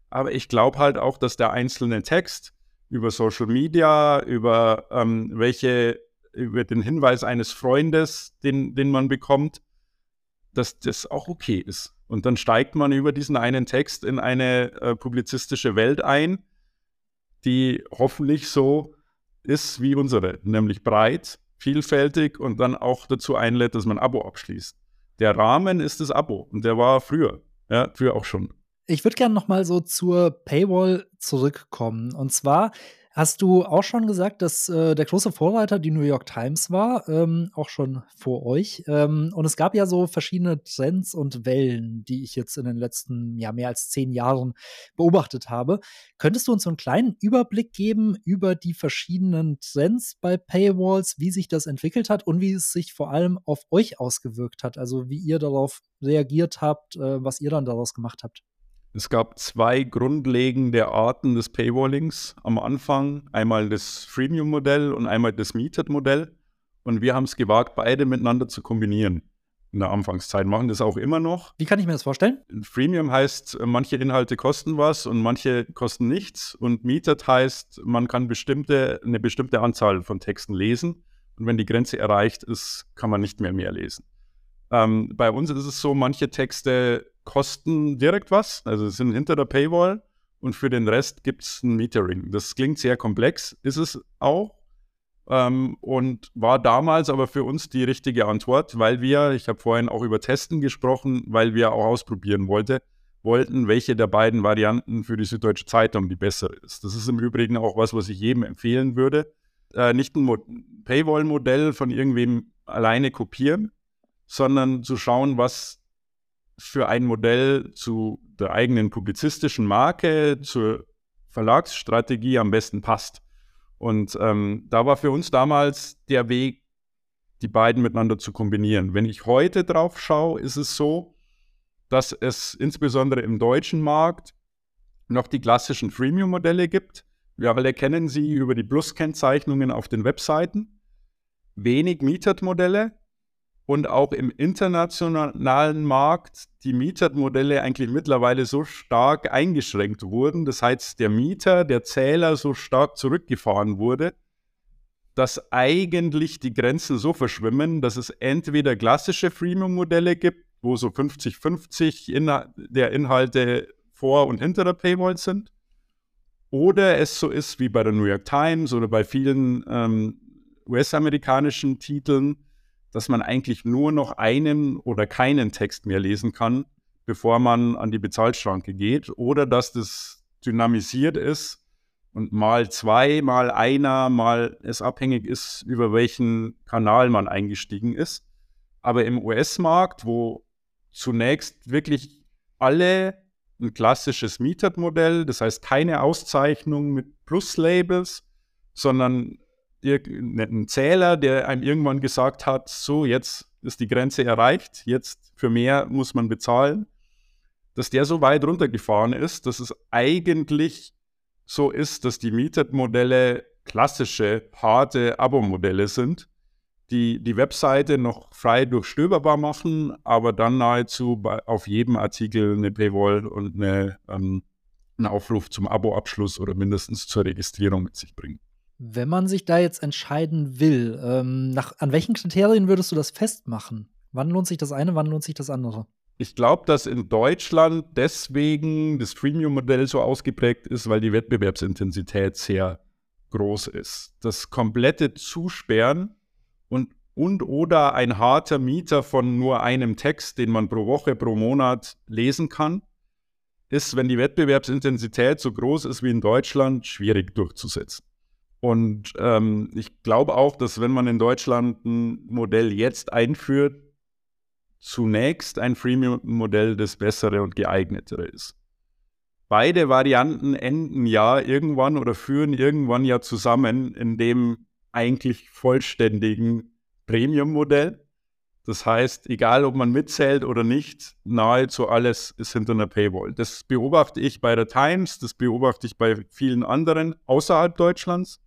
Aber ich glaube halt auch, dass der einzelne Text über Social Media, über ähm, welche, über den Hinweis eines Freundes, den, den man bekommt, dass das auch okay ist. Und dann steigt man über diesen einen Text in eine äh, publizistische Welt ein, die hoffentlich so ist wie unsere, nämlich breit vielfältig und dann auch dazu einlädt, dass man ein Abo abschließt. Der Rahmen ist das Abo und der war früher, ja, früher auch schon. Ich würde gerne noch mal so zur Paywall zurückkommen. Und zwar Hast du auch schon gesagt, dass äh, der große Vorreiter die New York Times war, ähm, auch schon vor euch. Ähm, und es gab ja so verschiedene Trends und Wellen, die ich jetzt in den letzten ja, mehr als zehn Jahren beobachtet habe. Könntest du uns so einen kleinen Überblick geben über die verschiedenen Trends bei Paywalls, wie sich das entwickelt hat und wie es sich vor allem auf euch ausgewirkt hat? Also wie ihr darauf reagiert habt, äh, was ihr dann daraus gemacht habt? Es gab zwei grundlegende Arten des Paywallings am Anfang. Einmal das Freemium-Modell und einmal das Metered-Modell. Und wir haben es gewagt, beide miteinander zu kombinieren in der Anfangszeit. Machen das auch immer noch. Wie kann ich mir das vorstellen? Freemium heißt, manche Inhalte kosten was und manche kosten nichts. Und Metered heißt, man kann bestimmte, eine bestimmte Anzahl von Texten lesen. Und wenn die Grenze erreicht ist, kann man nicht mehr mehr lesen. Ähm, bei uns ist es so, manche Texte kosten direkt was, also sind hinter der Paywall und für den Rest gibt es ein Metering. Das klingt sehr komplex, ist es auch ähm, und war damals aber für uns die richtige Antwort, weil wir, ich habe vorhin auch über Testen gesprochen, weil wir auch ausprobieren wollte, wollten, welche der beiden Varianten für die Süddeutsche Zeitung die bessere ist. Das ist im Übrigen auch was, was ich jedem empfehlen würde. Äh, nicht ein Paywall-Modell von irgendwem alleine kopieren, sondern zu schauen, was für ein Modell zu der eigenen publizistischen Marke, zur Verlagsstrategie am besten passt. Und ähm, da war für uns damals der Weg, die beiden miteinander zu kombinieren. Wenn ich heute drauf schaue, ist es so, dass es insbesondere im deutschen Markt noch die klassischen Freemium-Modelle gibt. Wir alle kennen sie über die Plus-Kennzeichnungen auf den Webseiten. Wenig Mieted-Modelle, und auch im internationalen Markt die Mietermodelle eigentlich mittlerweile so stark eingeschränkt wurden. Das heißt, der Mieter, der Zähler so stark zurückgefahren wurde, dass eigentlich die Grenzen so verschwimmen, dass es entweder klassische Freemium-Modelle gibt, wo so 50-50 Inha der Inhalte vor und hinter der Paywall sind, oder es so ist wie bei der New York Times oder bei vielen ähm, US-amerikanischen Titeln, dass man eigentlich nur noch einen oder keinen Text mehr lesen kann, bevor man an die Bezahlschranke geht, oder dass das dynamisiert ist und mal zwei, mal einer, mal es abhängig ist, über welchen Kanal man eingestiegen ist. Aber im US-Markt, wo zunächst wirklich alle ein klassisches Metered-Modell, das heißt keine Auszeichnung mit Plus-Labels, sondern einen Zähler, der einem irgendwann gesagt hat, so, jetzt ist die Grenze erreicht, jetzt für mehr muss man bezahlen, dass der so weit runtergefahren ist, dass es eigentlich so ist, dass die Mieted-Modelle klassische, harte Abo-Modelle sind, die die Webseite noch frei durchstöberbar machen, aber dann nahezu bei, auf jedem Artikel eine Paywall und eine, ähm, einen Aufruf zum Abo-Abschluss oder mindestens zur Registrierung mit sich bringen. Wenn man sich da jetzt entscheiden will, ähm, nach, an welchen Kriterien würdest du das festmachen? Wann lohnt sich das eine, wann lohnt sich das andere? Ich glaube, dass in Deutschland deswegen das Freemium-Modell so ausgeprägt ist, weil die Wettbewerbsintensität sehr groß ist. Das komplette Zusperren und, und oder ein harter Mieter von nur einem Text, den man pro Woche, pro Monat lesen kann, ist, wenn die Wettbewerbsintensität so groß ist wie in Deutschland, schwierig durchzusetzen. Und ähm, ich glaube auch, dass wenn man in Deutschland ein Modell jetzt einführt, zunächst ein Freemium-Modell das bessere und geeignetere ist. Beide Varianten enden ja irgendwann oder führen irgendwann ja zusammen in dem eigentlich vollständigen Premium-Modell. Das heißt, egal ob man mitzählt oder nicht, nahezu alles ist hinter einer Paywall. Das beobachte ich bei der Times, das beobachte ich bei vielen anderen außerhalb Deutschlands.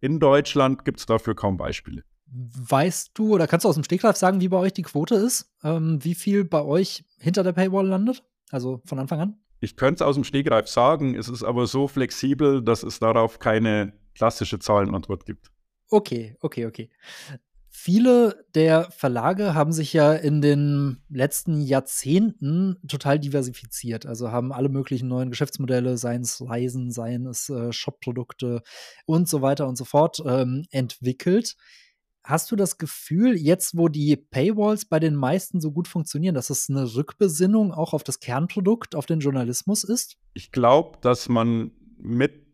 In Deutschland gibt es dafür kaum Beispiele. Weißt du oder kannst du aus dem Stegreif sagen, wie bei euch die Quote ist? Ähm, wie viel bei euch hinter der Paywall landet? Also von Anfang an? Ich könnte es aus dem Stegreif sagen, es ist aber so flexibel, dass es darauf keine klassische Zahlenantwort gibt. Okay, okay, okay. Viele der Verlage haben sich ja in den letzten Jahrzehnten total diversifiziert. Also haben alle möglichen neuen Geschäftsmodelle, seien es Reisen, seien es äh, Shop-Produkte und so weiter und so fort, ähm, entwickelt. Hast du das Gefühl, jetzt wo die Paywalls bei den meisten so gut funktionieren, dass es eine Rückbesinnung auch auf das Kernprodukt, auf den Journalismus ist? Ich glaube, dass man mit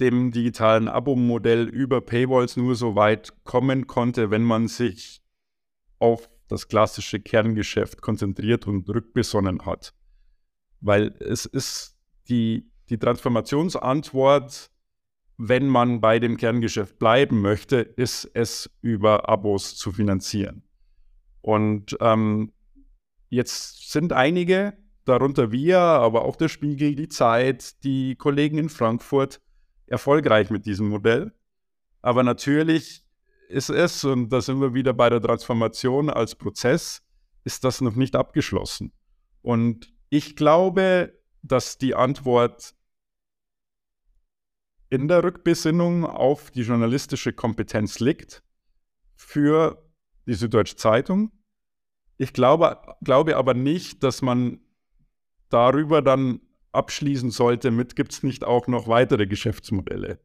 dem digitalen Abo-Modell über Paywalls nur so weit kommen konnte, wenn man sich auf das klassische Kerngeschäft konzentriert und rückbesonnen hat. Weil es ist die, die Transformationsantwort, wenn man bei dem Kerngeschäft bleiben möchte, ist es über Abos zu finanzieren. Und ähm, jetzt sind einige, darunter wir, aber auch der Spiegel, die Zeit, die Kollegen in Frankfurt, erfolgreich mit diesem Modell. Aber natürlich ist es, und da sind wir wieder bei der Transformation als Prozess, ist das noch nicht abgeschlossen. Und ich glaube, dass die Antwort in der Rückbesinnung auf die journalistische Kompetenz liegt für die Süddeutsche Zeitung. Ich glaube, glaube aber nicht, dass man darüber dann abschließen sollte mit, gibt es nicht auch noch weitere Geschäftsmodelle.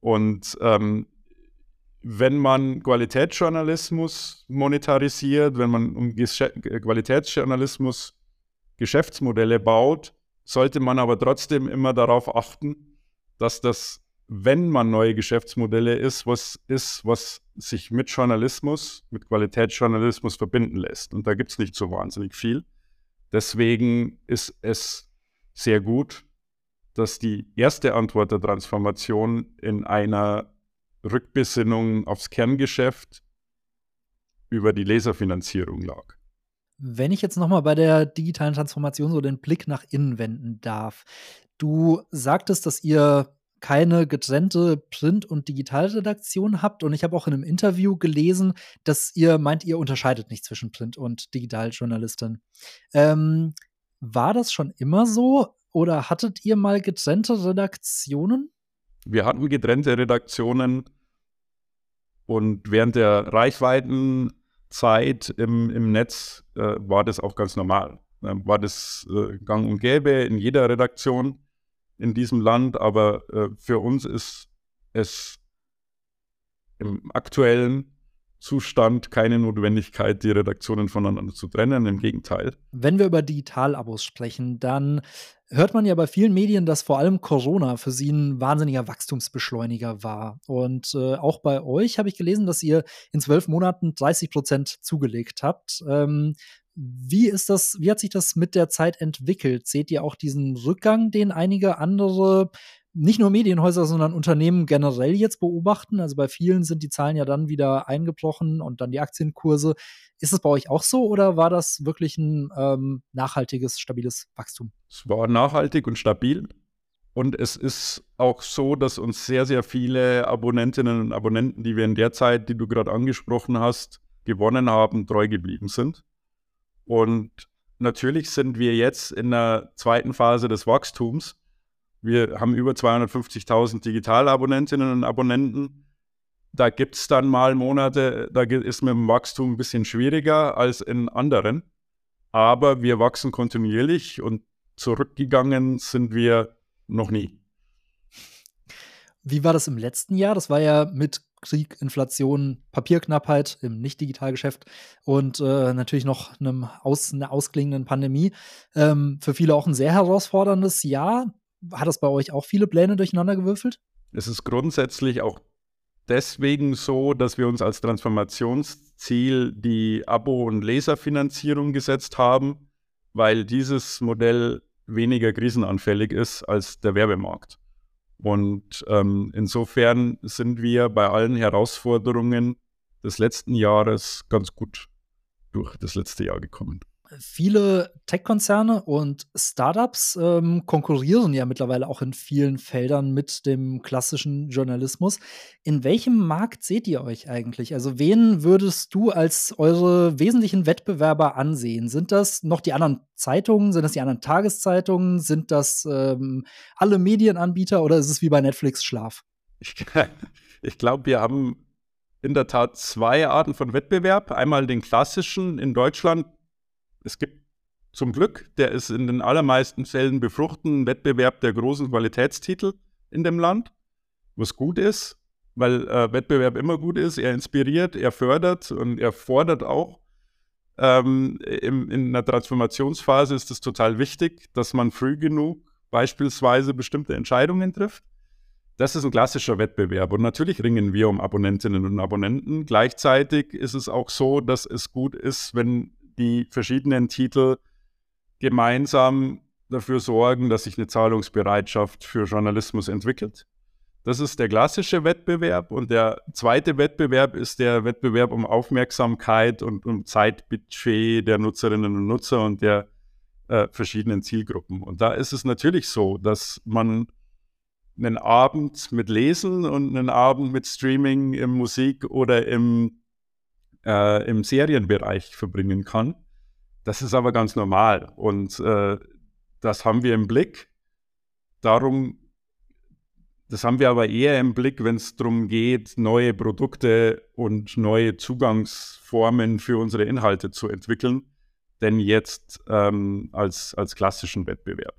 Und ähm, wenn man Qualitätsjournalismus monetarisiert, wenn man um Gesch Qualitätsjournalismus Geschäftsmodelle baut, sollte man aber trotzdem immer darauf achten, dass das, wenn man neue Geschäftsmodelle ist, was ist, was sich mit Journalismus, mit Qualitätsjournalismus verbinden lässt. Und da gibt es nicht so wahnsinnig viel. Deswegen ist es sehr gut, dass die erste Antwort der Transformation in einer Rückbesinnung aufs Kerngeschäft über die Leserfinanzierung lag. Wenn ich jetzt nochmal bei der digitalen Transformation so den Blick nach innen wenden darf. Du sagtest, dass ihr keine getrennte Print- und Digitalredaktion habt. Und ich habe auch in einem Interview gelesen, dass ihr meint, ihr unterscheidet nicht zwischen Print- und Digitaljournalistin. Ähm, war das schon immer so oder hattet ihr mal getrennte Redaktionen? Wir hatten getrennte Redaktionen und während der Reichweitenzeit im, im Netz äh, war das auch ganz normal. Äh, war das äh, gang und gäbe in jeder Redaktion in diesem Land, aber äh, für uns ist es im aktuellen Zustand keine Notwendigkeit, die Redaktionen voneinander zu trennen. Im Gegenteil. Wenn wir über Digitalabos sprechen, dann hört man ja bei vielen Medien, dass vor allem Corona für sie ein wahnsinniger Wachstumsbeschleuniger war. Und äh, auch bei euch habe ich gelesen, dass ihr in zwölf Monaten 30 Prozent zugelegt habt. Ähm, wie ist das, wie hat sich das mit der Zeit entwickelt? Seht ihr auch diesen Rückgang, den einige andere nicht nur Medienhäuser, sondern Unternehmen generell jetzt beobachten. Also bei vielen sind die Zahlen ja dann wieder eingebrochen und dann die Aktienkurse. Ist es bei euch auch so oder war das wirklich ein ähm, nachhaltiges, stabiles Wachstum? Es war nachhaltig und stabil. Und es ist auch so, dass uns sehr, sehr viele Abonnentinnen und Abonnenten, die wir in der Zeit, die du gerade angesprochen hast, gewonnen haben, treu geblieben sind. Und natürlich sind wir jetzt in der zweiten Phase des Wachstums wir haben über 250.000 Digitalabonnentinnen und Abonnenten. Da gibt es dann mal Monate, da ist mit dem Wachstum ein bisschen schwieriger als in anderen. Aber wir wachsen kontinuierlich und zurückgegangen sind wir noch nie. Wie war das im letzten Jahr? Das war ja mit Krieg, Inflation, Papierknappheit im Nicht-Digitalgeschäft und äh, natürlich noch einem aus, einer ausklingenden Pandemie. Ähm, für viele auch ein sehr herausforderndes Jahr. Hat das bei euch auch viele Pläne durcheinander gewürfelt? Es ist grundsätzlich auch deswegen so, dass wir uns als Transformationsziel die Abo- und Leserfinanzierung gesetzt haben, weil dieses Modell weniger krisenanfällig ist als der Werbemarkt. Und ähm, insofern sind wir bei allen Herausforderungen des letzten Jahres ganz gut durch das letzte Jahr gekommen viele Tech-Konzerne und Startups ähm, konkurrieren ja mittlerweile auch in vielen Feldern mit dem klassischen Journalismus. In welchem Markt seht ihr euch eigentlich? Also wen würdest du als eure wesentlichen Wettbewerber ansehen? Sind das noch die anderen Zeitungen? Sind das die anderen Tageszeitungen? Sind das ähm, alle Medienanbieter oder ist es wie bei Netflix Schlaf? Ich, ich glaube, wir haben in der Tat zwei Arten von Wettbewerb. Einmal den klassischen in Deutschland, es gibt zum Glück, der ist in den allermeisten Fällen befruchten Wettbewerb der großen Qualitätstitel in dem Land, was gut ist. weil äh, Wettbewerb immer gut ist. Er inspiriert, er fördert und er fordert auch. Ähm, im, in einer Transformationsphase ist es total wichtig, dass man früh genug beispielsweise bestimmte Entscheidungen trifft. Das ist ein klassischer Wettbewerb und natürlich ringen wir um Abonnentinnen und Abonnenten. Gleichzeitig ist es auch so, dass es gut ist, wenn die verschiedenen Titel gemeinsam dafür sorgen, dass sich eine Zahlungsbereitschaft für Journalismus entwickelt. Das ist der klassische Wettbewerb. Und der zweite Wettbewerb ist der Wettbewerb um Aufmerksamkeit und um Zeitbudget der Nutzerinnen und Nutzer und der äh, verschiedenen Zielgruppen. Und da ist es natürlich so, dass man einen Abend mit Lesen und einen Abend mit Streaming im Musik- oder im, äh, im Serienbereich verbringen kann. Das ist aber ganz normal und äh, das haben wir im Blick. Darum das haben wir aber eher im Blick, wenn es darum geht, neue Produkte und neue Zugangsformen für unsere Inhalte zu entwickeln, denn jetzt ähm, als, als klassischen Wettbewerb.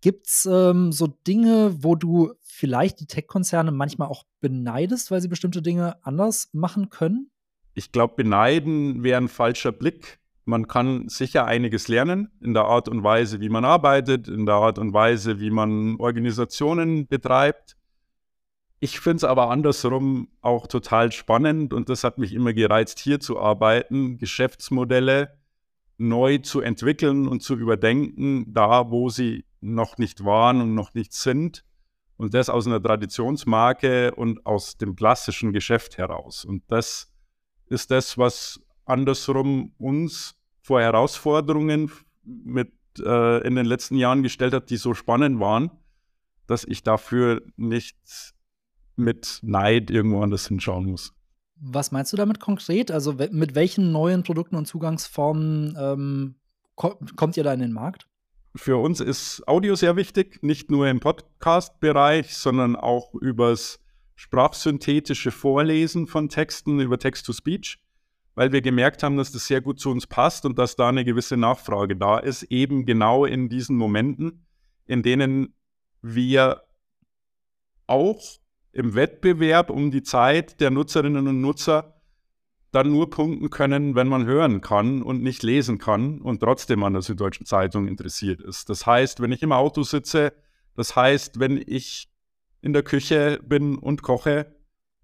Gibt es ähm, so Dinge, wo du vielleicht die Tech-Konzerne manchmal auch beneidest, weil sie bestimmte Dinge anders machen können? Ich glaube, beneiden wäre ein falscher Blick. Man kann sicher einiges lernen in der Art und Weise, wie man arbeitet, in der Art und Weise, wie man Organisationen betreibt. Ich finde es aber andersrum auch total spannend und das hat mich immer gereizt, hier zu arbeiten, Geschäftsmodelle neu zu entwickeln und zu überdenken, da wo sie noch nicht waren und noch nicht sind. Und das aus einer Traditionsmarke und aus dem klassischen Geschäft heraus. Und das ist das, was andersrum uns vor Herausforderungen mit äh, in den letzten Jahren gestellt hat, die so spannend waren, dass ich dafür nicht mit Neid irgendwo anders hinschauen muss. Was meinst du damit konkret? Also mit welchen neuen Produkten und Zugangsformen ähm, ko kommt ihr da in den Markt? Für uns ist Audio sehr wichtig, nicht nur im Podcast-Bereich, sondern auch übers sprachsynthetische Vorlesen von Texten, über Text-to-Speech, weil wir gemerkt haben, dass das sehr gut zu uns passt und dass da eine gewisse Nachfrage da ist, eben genau in diesen Momenten, in denen wir auch im Wettbewerb um die Zeit der Nutzerinnen und Nutzer dann nur punkten können, wenn man hören kann und nicht lesen kann und trotzdem an der Süddeutschen Zeitung interessiert ist. Das heißt, wenn ich im Auto sitze, das heißt, wenn ich in der Küche bin und koche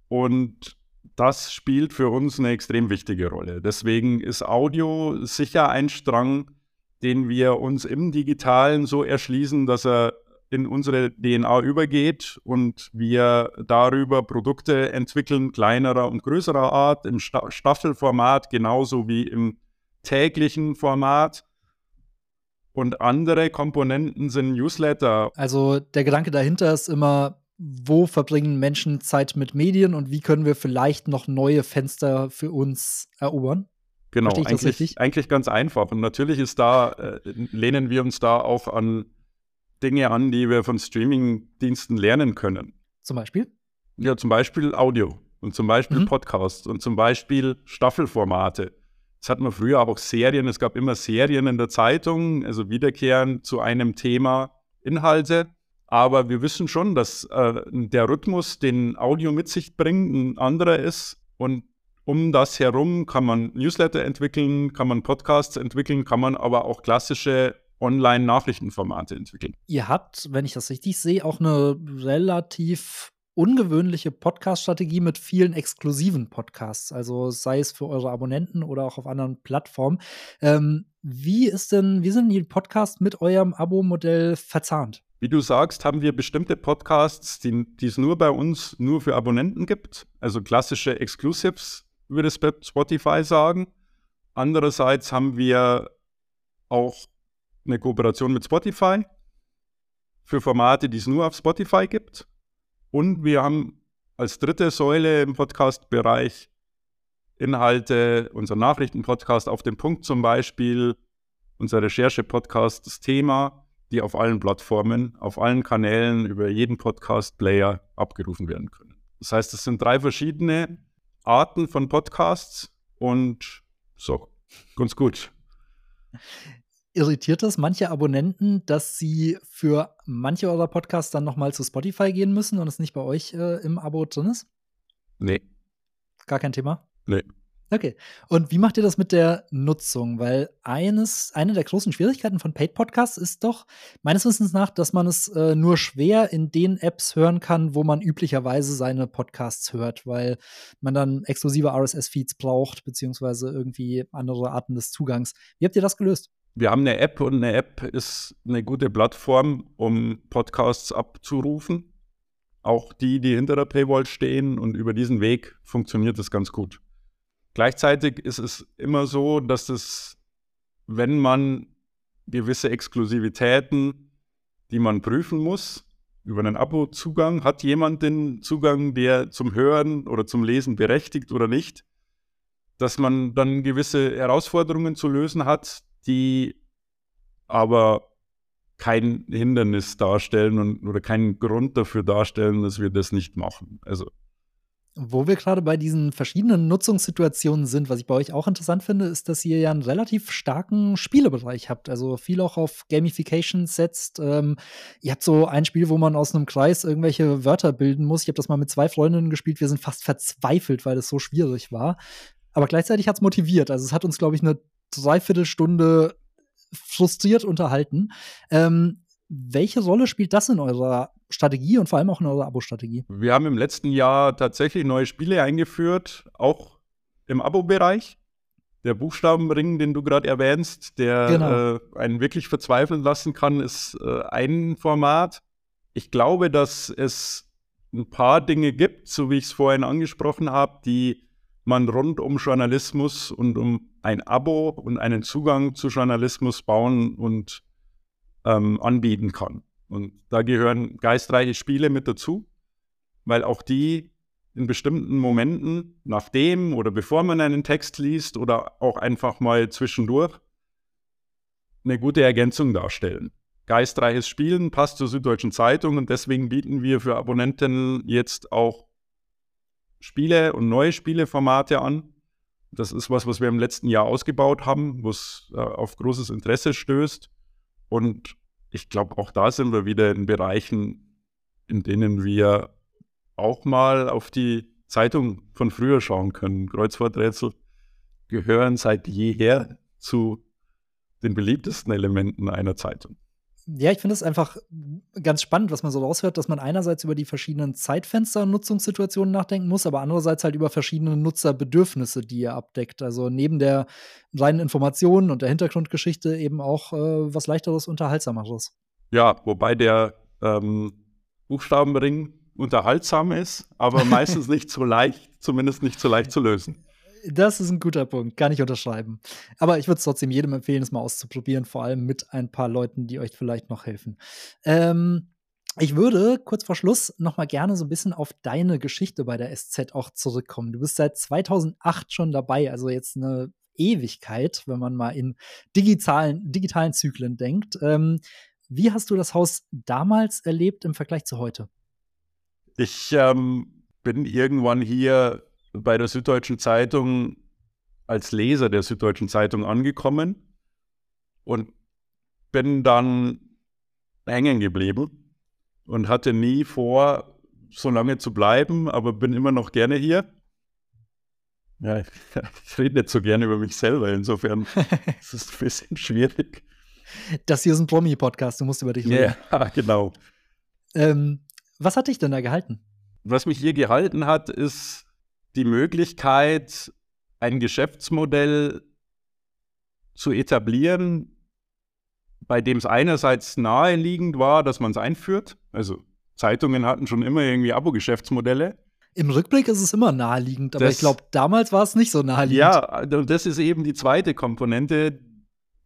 und das spielt für uns eine extrem wichtige Rolle. Deswegen ist Audio sicher ein Strang, den wir uns im Digitalen so erschließen, dass er in unsere DNA übergeht und wir darüber Produkte entwickeln, kleinerer und größerer Art, im Sta Staffelformat genauso wie im täglichen Format. Und andere Komponenten sind Newsletter. Also der Gedanke dahinter ist immer, wo verbringen Menschen Zeit mit Medien und wie können wir vielleicht noch neue Fenster für uns erobern? Genau, eigentlich, eigentlich ganz einfach. Und natürlich ist da, äh, lehnen wir uns da auch an Dinge an, die wir von Streaming-Diensten lernen können. Zum Beispiel? Ja, zum Beispiel Audio und zum Beispiel mhm. Podcasts und zum Beispiel Staffelformate. Das hatten wir früher auch Serien. Es gab immer Serien in der Zeitung, also wiederkehrend zu einem Thema Inhalte. Aber wir wissen schon, dass äh, der Rhythmus, den Audio mit sich bringt, ein anderer ist. Und um das herum kann man Newsletter entwickeln, kann man Podcasts entwickeln, kann man aber auch klassische Online-Nachrichtenformate entwickeln. Ihr habt, wenn ich das richtig sehe, auch eine relativ ungewöhnliche Podcast-Strategie mit vielen exklusiven Podcasts, also sei es für eure Abonnenten oder auch auf anderen Plattformen. Ähm, wie ist denn, wie sind die Podcasts mit eurem Abo-Modell verzahnt? Wie du sagst, haben wir bestimmte Podcasts, die, die es nur bei uns nur für Abonnenten gibt, also klassische Exclusives, würde Spotify sagen. Andererseits haben wir auch eine Kooperation mit Spotify für Formate, die es nur auf Spotify gibt. Und wir haben als dritte Säule im Podcast-Bereich Inhalte, unser Nachrichtenpodcast auf dem Punkt zum Beispiel, unser Recherche-Podcast, das Thema, die auf allen Plattformen, auf allen Kanälen, über jeden Podcast-Player abgerufen werden können. Das heißt, es sind drei verschiedene Arten von Podcasts und so, ganz gut irritiert das manche Abonnenten, dass sie für manche eurer Podcasts dann nochmal zu Spotify gehen müssen und es nicht bei euch äh, im Abo drin ist? Nee. Gar kein Thema? Nee. Okay. Und wie macht ihr das mit der Nutzung? Weil eines, eine der großen Schwierigkeiten von Paid Podcasts ist doch meines Wissens nach, dass man es äh, nur schwer in den Apps hören kann, wo man üblicherweise seine Podcasts hört, weil man dann exklusive RSS-Feeds braucht, beziehungsweise irgendwie andere Arten des Zugangs. Wie habt ihr das gelöst? Wir haben eine App und eine App ist eine gute Plattform, um Podcasts abzurufen. Auch die, die hinter der Paywall stehen und über diesen Weg funktioniert das ganz gut. Gleichzeitig ist es immer so, dass es, wenn man gewisse Exklusivitäten, die man prüfen muss, über einen Abo-Zugang, hat jemand den Zugang, der zum Hören oder zum Lesen berechtigt oder nicht, dass man dann gewisse Herausforderungen zu lösen hat, die aber kein Hindernis darstellen und, oder keinen Grund dafür darstellen, dass wir das nicht machen. Also wo wir gerade bei diesen verschiedenen Nutzungssituationen sind, was ich bei euch auch interessant finde, ist, dass ihr ja einen relativ starken Spielebereich habt. Also viel auch auf Gamification setzt. Ähm, ihr habt so ein Spiel, wo man aus einem Kreis irgendwelche Wörter bilden muss. Ich habe das mal mit zwei Freundinnen gespielt. Wir sind fast verzweifelt, weil es so schwierig war. Aber gleichzeitig hat es motiviert. Also es hat uns, glaube ich, eine Dreiviertelstunde frustriert unterhalten. Ähm, welche Rolle spielt das in eurer Strategie und vor allem auch in eurer Abo-Strategie? Wir haben im letzten Jahr tatsächlich neue Spiele eingeführt, auch im Abo-Bereich. Der Buchstabenring, den du gerade erwähnst, der genau. äh, einen wirklich verzweifeln lassen kann, ist äh, ein Format. Ich glaube, dass es ein paar Dinge gibt, so wie ich es vorhin angesprochen habe, die man rund um Journalismus und um ein Abo und einen Zugang zu Journalismus bauen und ähm, anbieten kann. Und da gehören geistreiche Spiele mit dazu, weil auch die in bestimmten Momenten, nachdem oder bevor man einen Text liest oder auch einfach mal zwischendurch, eine gute Ergänzung darstellen. Geistreiches Spielen passt zur Süddeutschen Zeitung und deswegen bieten wir für Abonnenten jetzt auch Spiele und neue Spieleformate an. Das ist was, was wir im letzten Jahr ausgebaut haben, was äh, auf großes Interesse stößt. Und ich glaube, auch da sind wir wieder in Bereichen, in denen wir auch mal auf die Zeitung von früher schauen können. Kreuzworträtsel gehören seit jeher zu den beliebtesten Elementen einer Zeitung. Ja, ich finde es einfach ganz spannend, was man so raushört, dass man einerseits über die verschiedenen Zeitfenster und Nutzungssituationen nachdenken muss, aber andererseits halt über verschiedene Nutzerbedürfnisse, die ihr abdeckt. Also neben der reinen Information und der Hintergrundgeschichte eben auch äh, was leichteres, unterhaltsameres. Ja, wobei der ähm, Buchstabenring unterhaltsam ist, aber meistens nicht so leicht, zumindest nicht so leicht zu lösen. Das ist ein guter Punkt, kann ich unterschreiben. Aber ich würde es trotzdem jedem empfehlen, es mal auszuprobieren, vor allem mit ein paar Leuten, die euch vielleicht noch helfen. Ähm, ich würde kurz vor Schluss noch mal gerne so ein bisschen auf deine Geschichte bei der SZ auch zurückkommen. Du bist seit 2008 schon dabei, also jetzt eine Ewigkeit, wenn man mal in digitalen, digitalen Zyklen denkt. Ähm, wie hast du das Haus damals erlebt im Vergleich zu heute? Ich ähm, bin irgendwann hier bei der Süddeutschen Zeitung als Leser der Süddeutschen Zeitung angekommen und bin dann hängen geblieben und hatte nie vor, so lange zu bleiben, aber bin immer noch gerne hier. Ja, ich rede nicht so gerne über mich selber, insofern ist es ein bisschen schwierig. Das hier ist ein Promi-Podcast, du musst über dich reden. Ja, genau. Ähm, was hat dich denn da gehalten? Was mich hier gehalten hat, ist die Möglichkeit, ein Geschäftsmodell zu etablieren, bei dem es einerseits naheliegend war, dass man es einführt. Also Zeitungen hatten schon immer irgendwie Abo-Geschäftsmodelle. Im Rückblick ist es immer naheliegend, aber das, ich glaube, damals war es nicht so naheliegend. Ja, und das ist eben die zweite Komponente,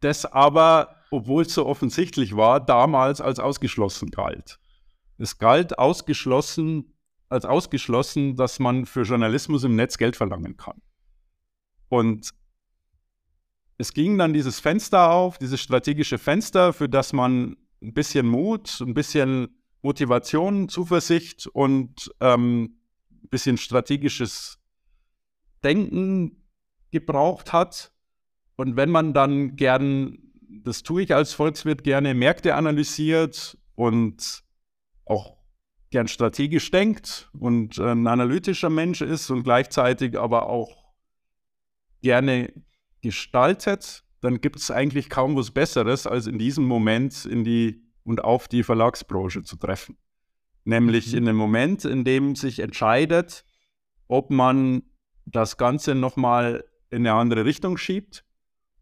das aber, obwohl es so offensichtlich war, damals als ausgeschlossen galt. Es galt ausgeschlossen als ausgeschlossen, dass man für Journalismus im Netz Geld verlangen kann. Und es ging dann dieses Fenster auf, dieses strategische Fenster, für das man ein bisschen Mut, ein bisschen Motivation, Zuversicht und ähm, ein bisschen strategisches Denken gebraucht hat. Und wenn man dann gern, das tue ich als Volkswirt gerne, Märkte analysiert und auch gern strategisch denkt und ein analytischer Mensch ist und gleichzeitig aber auch gerne gestaltet, dann gibt es eigentlich kaum was Besseres, als in diesem Moment in die und auf die Verlagsbranche zu treffen. Nämlich mhm. in dem Moment, in dem sich entscheidet, ob man das Ganze nochmal in eine andere Richtung schiebt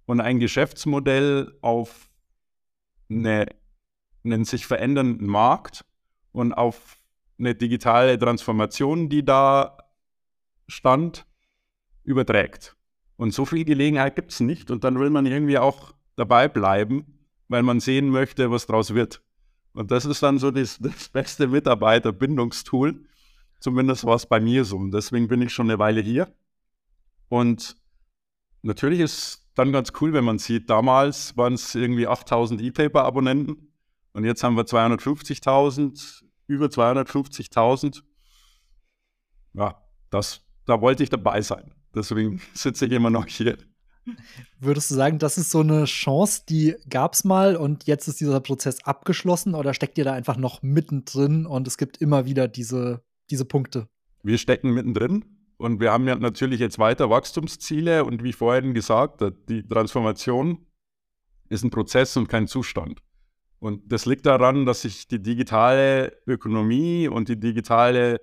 und ein Geschäftsmodell auf eine, einen sich verändernden Markt und auf eine digitale Transformation, die da stand, überträgt. Und so viel Gelegenheit gibt es nicht. Und dann will man irgendwie auch dabei bleiben, weil man sehen möchte, was draus wird. Und das ist dann so das, das beste Mitarbeiterbindungstool. Zumindest war es bei mir so. Und deswegen bin ich schon eine Weile hier. Und natürlich ist dann ganz cool, wenn man sieht, damals waren es irgendwie 8000 E-Paper-Abonnenten und jetzt haben wir 250.000 über 250.000. Ja, das, da wollte ich dabei sein. Deswegen sitze ich immer noch hier. Würdest du sagen, das ist so eine Chance, die gab es mal und jetzt ist dieser Prozess abgeschlossen oder steckt ihr da einfach noch mittendrin und es gibt immer wieder diese, diese Punkte? Wir stecken mittendrin und wir haben ja natürlich jetzt weiter Wachstumsziele und wie vorhin gesagt, die Transformation ist ein Prozess und kein Zustand. Und das liegt daran, dass sich die digitale Ökonomie und die digitale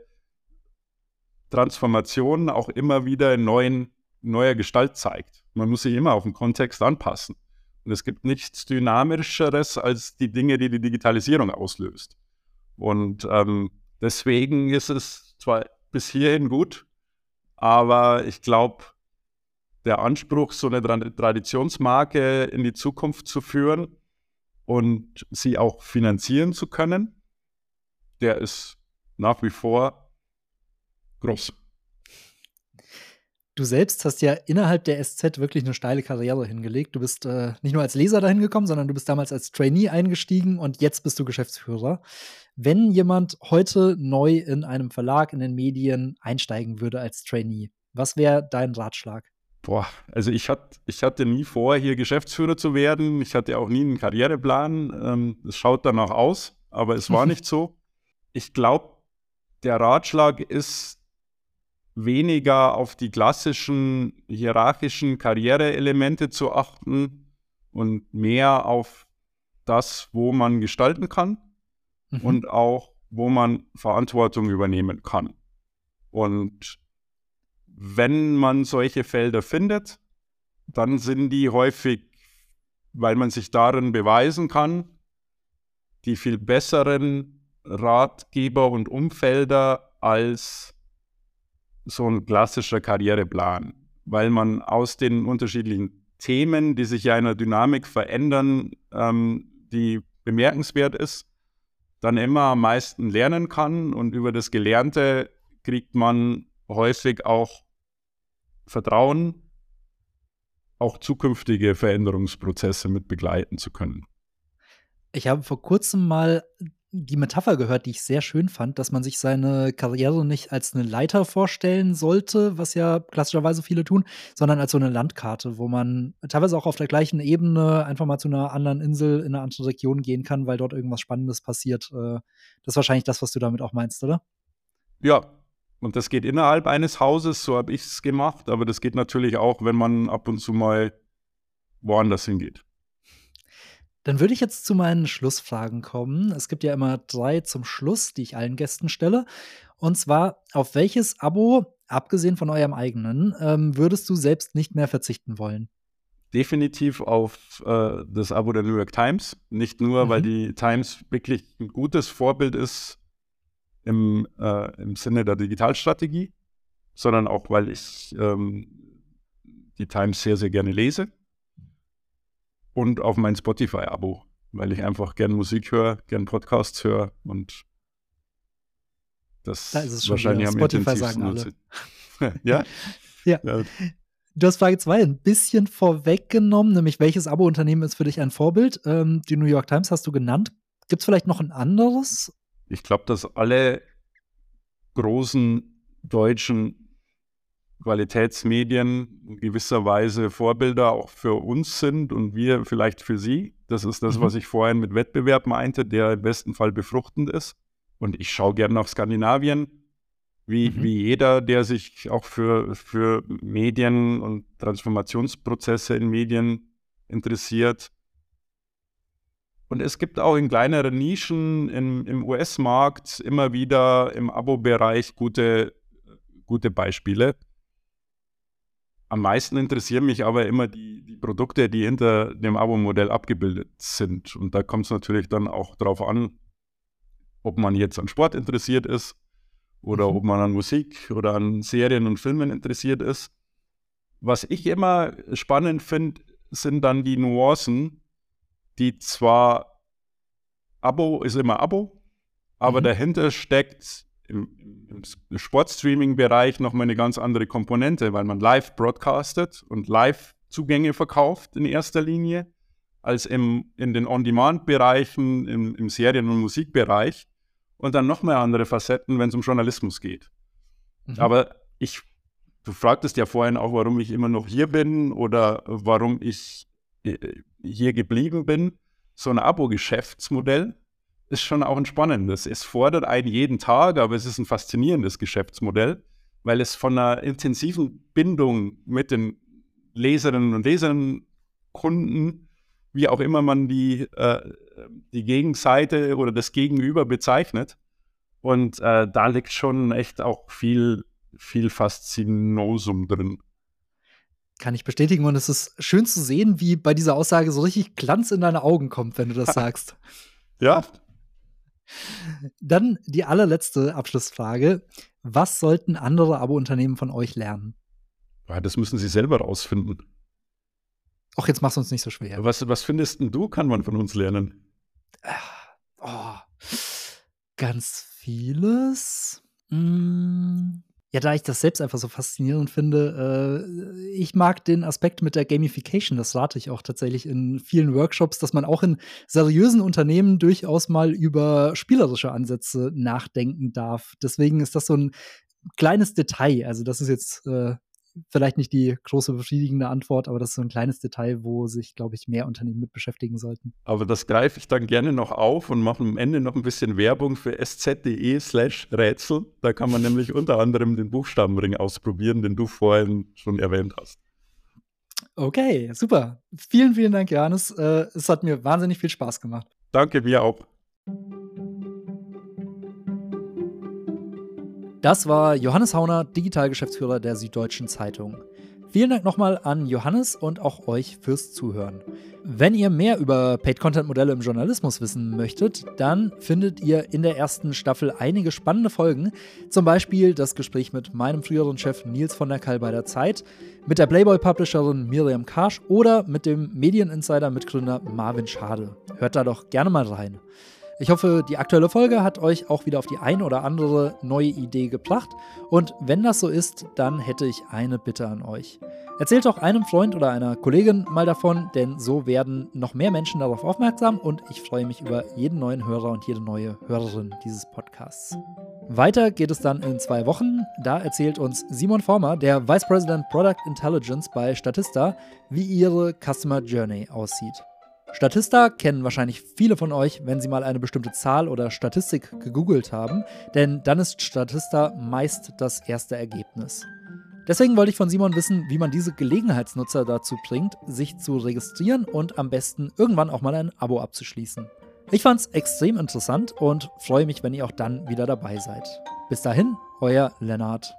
Transformation auch immer wieder in neuen, neuer Gestalt zeigt. Man muss sich immer auf den Kontext anpassen. Und es gibt nichts Dynamischeres als die Dinge, die die Digitalisierung auslöst. Und ähm, deswegen ist es zwar bis hierhin gut, aber ich glaube, der Anspruch, so eine Traditionsmarke in die Zukunft zu führen, und sie auch finanzieren zu können, der ist nach wie vor groß. Du selbst hast ja innerhalb der SZ wirklich eine steile Karriere hingelegt. Du bist äh, nicht nur als Leser dahin gekommen, sondern du bist damals als Trainee eingestiegen und jetzt bist du Geschäftsführer. Wenn jemand heute neu in einem Verlag, in den Medien einsteigen würde als Trainee, was wäre dein Ratschlag? Boah, also ich, hat, ich hatte nie vor, hier Geschäftsführer zu werden. Ich hatte auch nie einen Karriereplan. Ähm, es schaut danach aus, aber es war nicht so. Ich glaube, der Ratschlag ist weniger auf die klassischen hierarchischen Karriereelemente zu achten und mehr auf das, wo man gestalten kann mhm. und auch, wo man Verantwortung übernehmen kann. Und wenn man solche Felder findet, dann sind die häufig, weil man sich darin beweisen kann, die viel besseren Ratgeber und Umfelder als so ein klassischer Karriereplan, weil man aus den unterschiedlichen Themen, die sich ja in der Dynamik verändern, ähm, die bemerkenswert ist, dann immer am meisten lernen kann. Und über das Gelernte kriegt man häufig auch Vertrauen, auch zukünftige Veränderungsprozesse mit begleiten zu können. Ich habe vor kurzem mal die Metapher gehört, die ich sehr schön fand, dass man sich seine Karriere nicht als eine Leiter vorstellen sollte, was ja klassischerweise viele tun, sondern als so eine Landkarte, wo man teilweise auch auf der gleichen Ebene einfach mal zu einer anderen Insel in eine andere Region gehen kann, weil dort irgendwas Spannendes passiert. Äh, das ist wahrscheinlich das, was du damit auch meinst, oder? Ja, und das geht innerhalb eines Hauses, so habe ich es gemacht, aber das geht natürlich auch, wenn man ab und zu mal woanders hingeht. Dann würde ich jetzt zu meinen Schlussfragen kommen. Es gibt ja immer drei zum Schluss, die ich allen Gästen stelle. Und zwar, auf welches Abo, abgesehen von eurem eigenen, ähm, würdest du selbst nicht mehr verzichten wollen? Definitiv auf äh, das Abo der New York Times. Nicht nur, mhm. weil die Times wirklich ein gutes Vorbild ist im, äh, im Sinne der Digitalstrategie, sondern auch, weil ich ähm, die Times sehr, sehr gerne lese und auf mein Spotify-Abo, weil ich einfach gern Musik höre, gern Podcasts höre und das da ist es wahrscheinlich am Spotify sagen alle. ja? ja? ja. Du hast Frage 2 ein bisschen vorweggenommen, nämlich welches Abo-Unternehmen ist für dich ein Vorbild? Ähm, die New York Times hast du genannt. Gibt es vielleicht noch ein anderes? Ich glaube, dass alle großen deutschen Qualitätsmedien in gewisser Weise Vorbilder auch für uns sind und wir vielleicht für sie. Das ist das, mhm. was ich vorhin mit Wettbewerb meinte, der im besten Fall befruchtend ist. Und ich schaue gern nach Skandinavien, wie, Mhm. wie jeder, der sich auch für, für Medien und Transformationsprozesse in Medien interessiert. Und es gibt auch in kleineren Nischen im, im US-Markt immer wieder im Abo-Bereich gute, gute Beispiele. Am meisten interessieren mich aber immer die, die Produkte, die hinter dem Abo-Modell abgebildet sind. Und da kommt es natürlich dann auch darauf an, ob man jetzt an Sport interessiert ist oder Mhm. ob man an Musik oder an Serien und Filmen interessiert ist. Was ich immer spannend finde, sind dann die Nuancen, die zwar Abo ist immer Abo, aber Mhm. dahinter steckt im, im Sportstreaming-Bereich nochmal eine ganz andere Komponente, weil man live broadcastet und live Zugänge verkauft in erster Linie, als im, in den On-Demand-Bereichen, im, im Serien- und Musikbereich und dann nochmal andere Facetten, wenn es um Journalismus geht. Mhm. Aber ich, du fragtest ja vorhin auch, warum ich immer noch hier bin oder warum ich äh, hier geblieben bin. So ein Abo-Geschäftsmodell ist schon auch ein spannendes. Es fordert einen jeden Tag, aber es ist ein faszinierendes Geschäftsmodell, weil es von einer intensiven Bindung mit den Leserinnen und Lesern, Kunden, wie auch immer man die, äh, die Gegenseite oder das Gegenüber bezeichnet. Und äh, da liegt schon echt auch viel, viel Faszinosum drin. Kann ich bestätigen und es ist schön zu sehen, wie bei dieser Aussage so richtig Glanz in deine Augen kommt, wenn du das sagst. Ja, Dann die allerletzte Abschlussfrage. Was sollten andere Abo-Unternehmen von euch lernen? Ja, das müssen sie selber rausfinden. Och, jetzt mach's uns nicht so schwer. Was, was findest denn du, kann man von uns lernen? Oh, ganz vieles. Mm. Ja, da ich das selbst einfach so faszinierend finde, äh, ich mag den Aspekt mit der Gamification, das rate ich auch tatsächlich in vielen Workshops, dass man auch in seriösen Unternehmen durchaus mal über spielerische Ansätze nachdenken darf. Deswegen ist das so ein kleines Detail. Also, das ist jetzt äh, vielleicht nicht die große befriedigende Antwort, aber das ist so ein kleines Detail, wo sich, glaube ich, mehr Unternehmen mit beschäftigen sollten. Aber das greife ich dann gerne noch auf und mache am Ende noch ein bisschen Werbung für sz.de slash Rätsel. Da kann man nämlich unter anderem den Buchstabenring ausprobieren, den du vorhin schon erwähnt hast. Okay, super. Vielen, vielen Dank, Johannes. Äh, es hat mir wahnsinnig viel Spaß gemacht. Danke, mir auch. Das war Johannes Hauner, Digitalgeschäftsführer der Süddeutschen Zeitung. Vielen Dank nochmal an Johannes und auch euch fürs Zuhören. Wenn ihr mehr über Paid-Content-Modelle im Journalismus wissen möchtet, dann findet ihr in der ersten Staffel einige spannende Folgen. Zum Beispiel das Gespräch mit meinem früheren Chef Nils von der Kall bei der Zeit, mit der Playboy-Publisherin Miriam Karsch oder mit dem Medieninsider-Mitgründer Marvin Schade. Hört da doch gerne mal rein. Ich hoffe, die aktuelle Folge hat euch auch wieder auf die ein oder andere neue Idee gebracht. Und wenn das so ist, dann hätte ich eine Bitte an euch. Erzählt doch einem Freund oder einer Kollegin mal davon, denn so werden noch mehr Menschen darauf aufmerksam und ich freue mich über jeden neuen Hörer und jede neue Hörerin dieses Podcasts. Weiter geht es dann in zwei Wochen. Da erzählt uns Simon Former, der Vice President Product Intelligence bei Statista, wie ihre Customer Journey aussieht. Statista kennen wahrscheinlich viele von euch, wenn sie mal eine bestimmte Zahl oder Statistik gegoogelt haben, denn dann ist Statista meist das erste Ergebnis. Deswegen wollte ich von Simon wissen, wie man diese Gelegenheitsnutzer dazu bringt, sich zu registrieren und am besten irgendwann auch mal ein Abo abzuschließen. Ich fand's extrem interessant und freue mich, wenn ihr auch dann wieder dabei seid. Bis dahin, euer Lennart.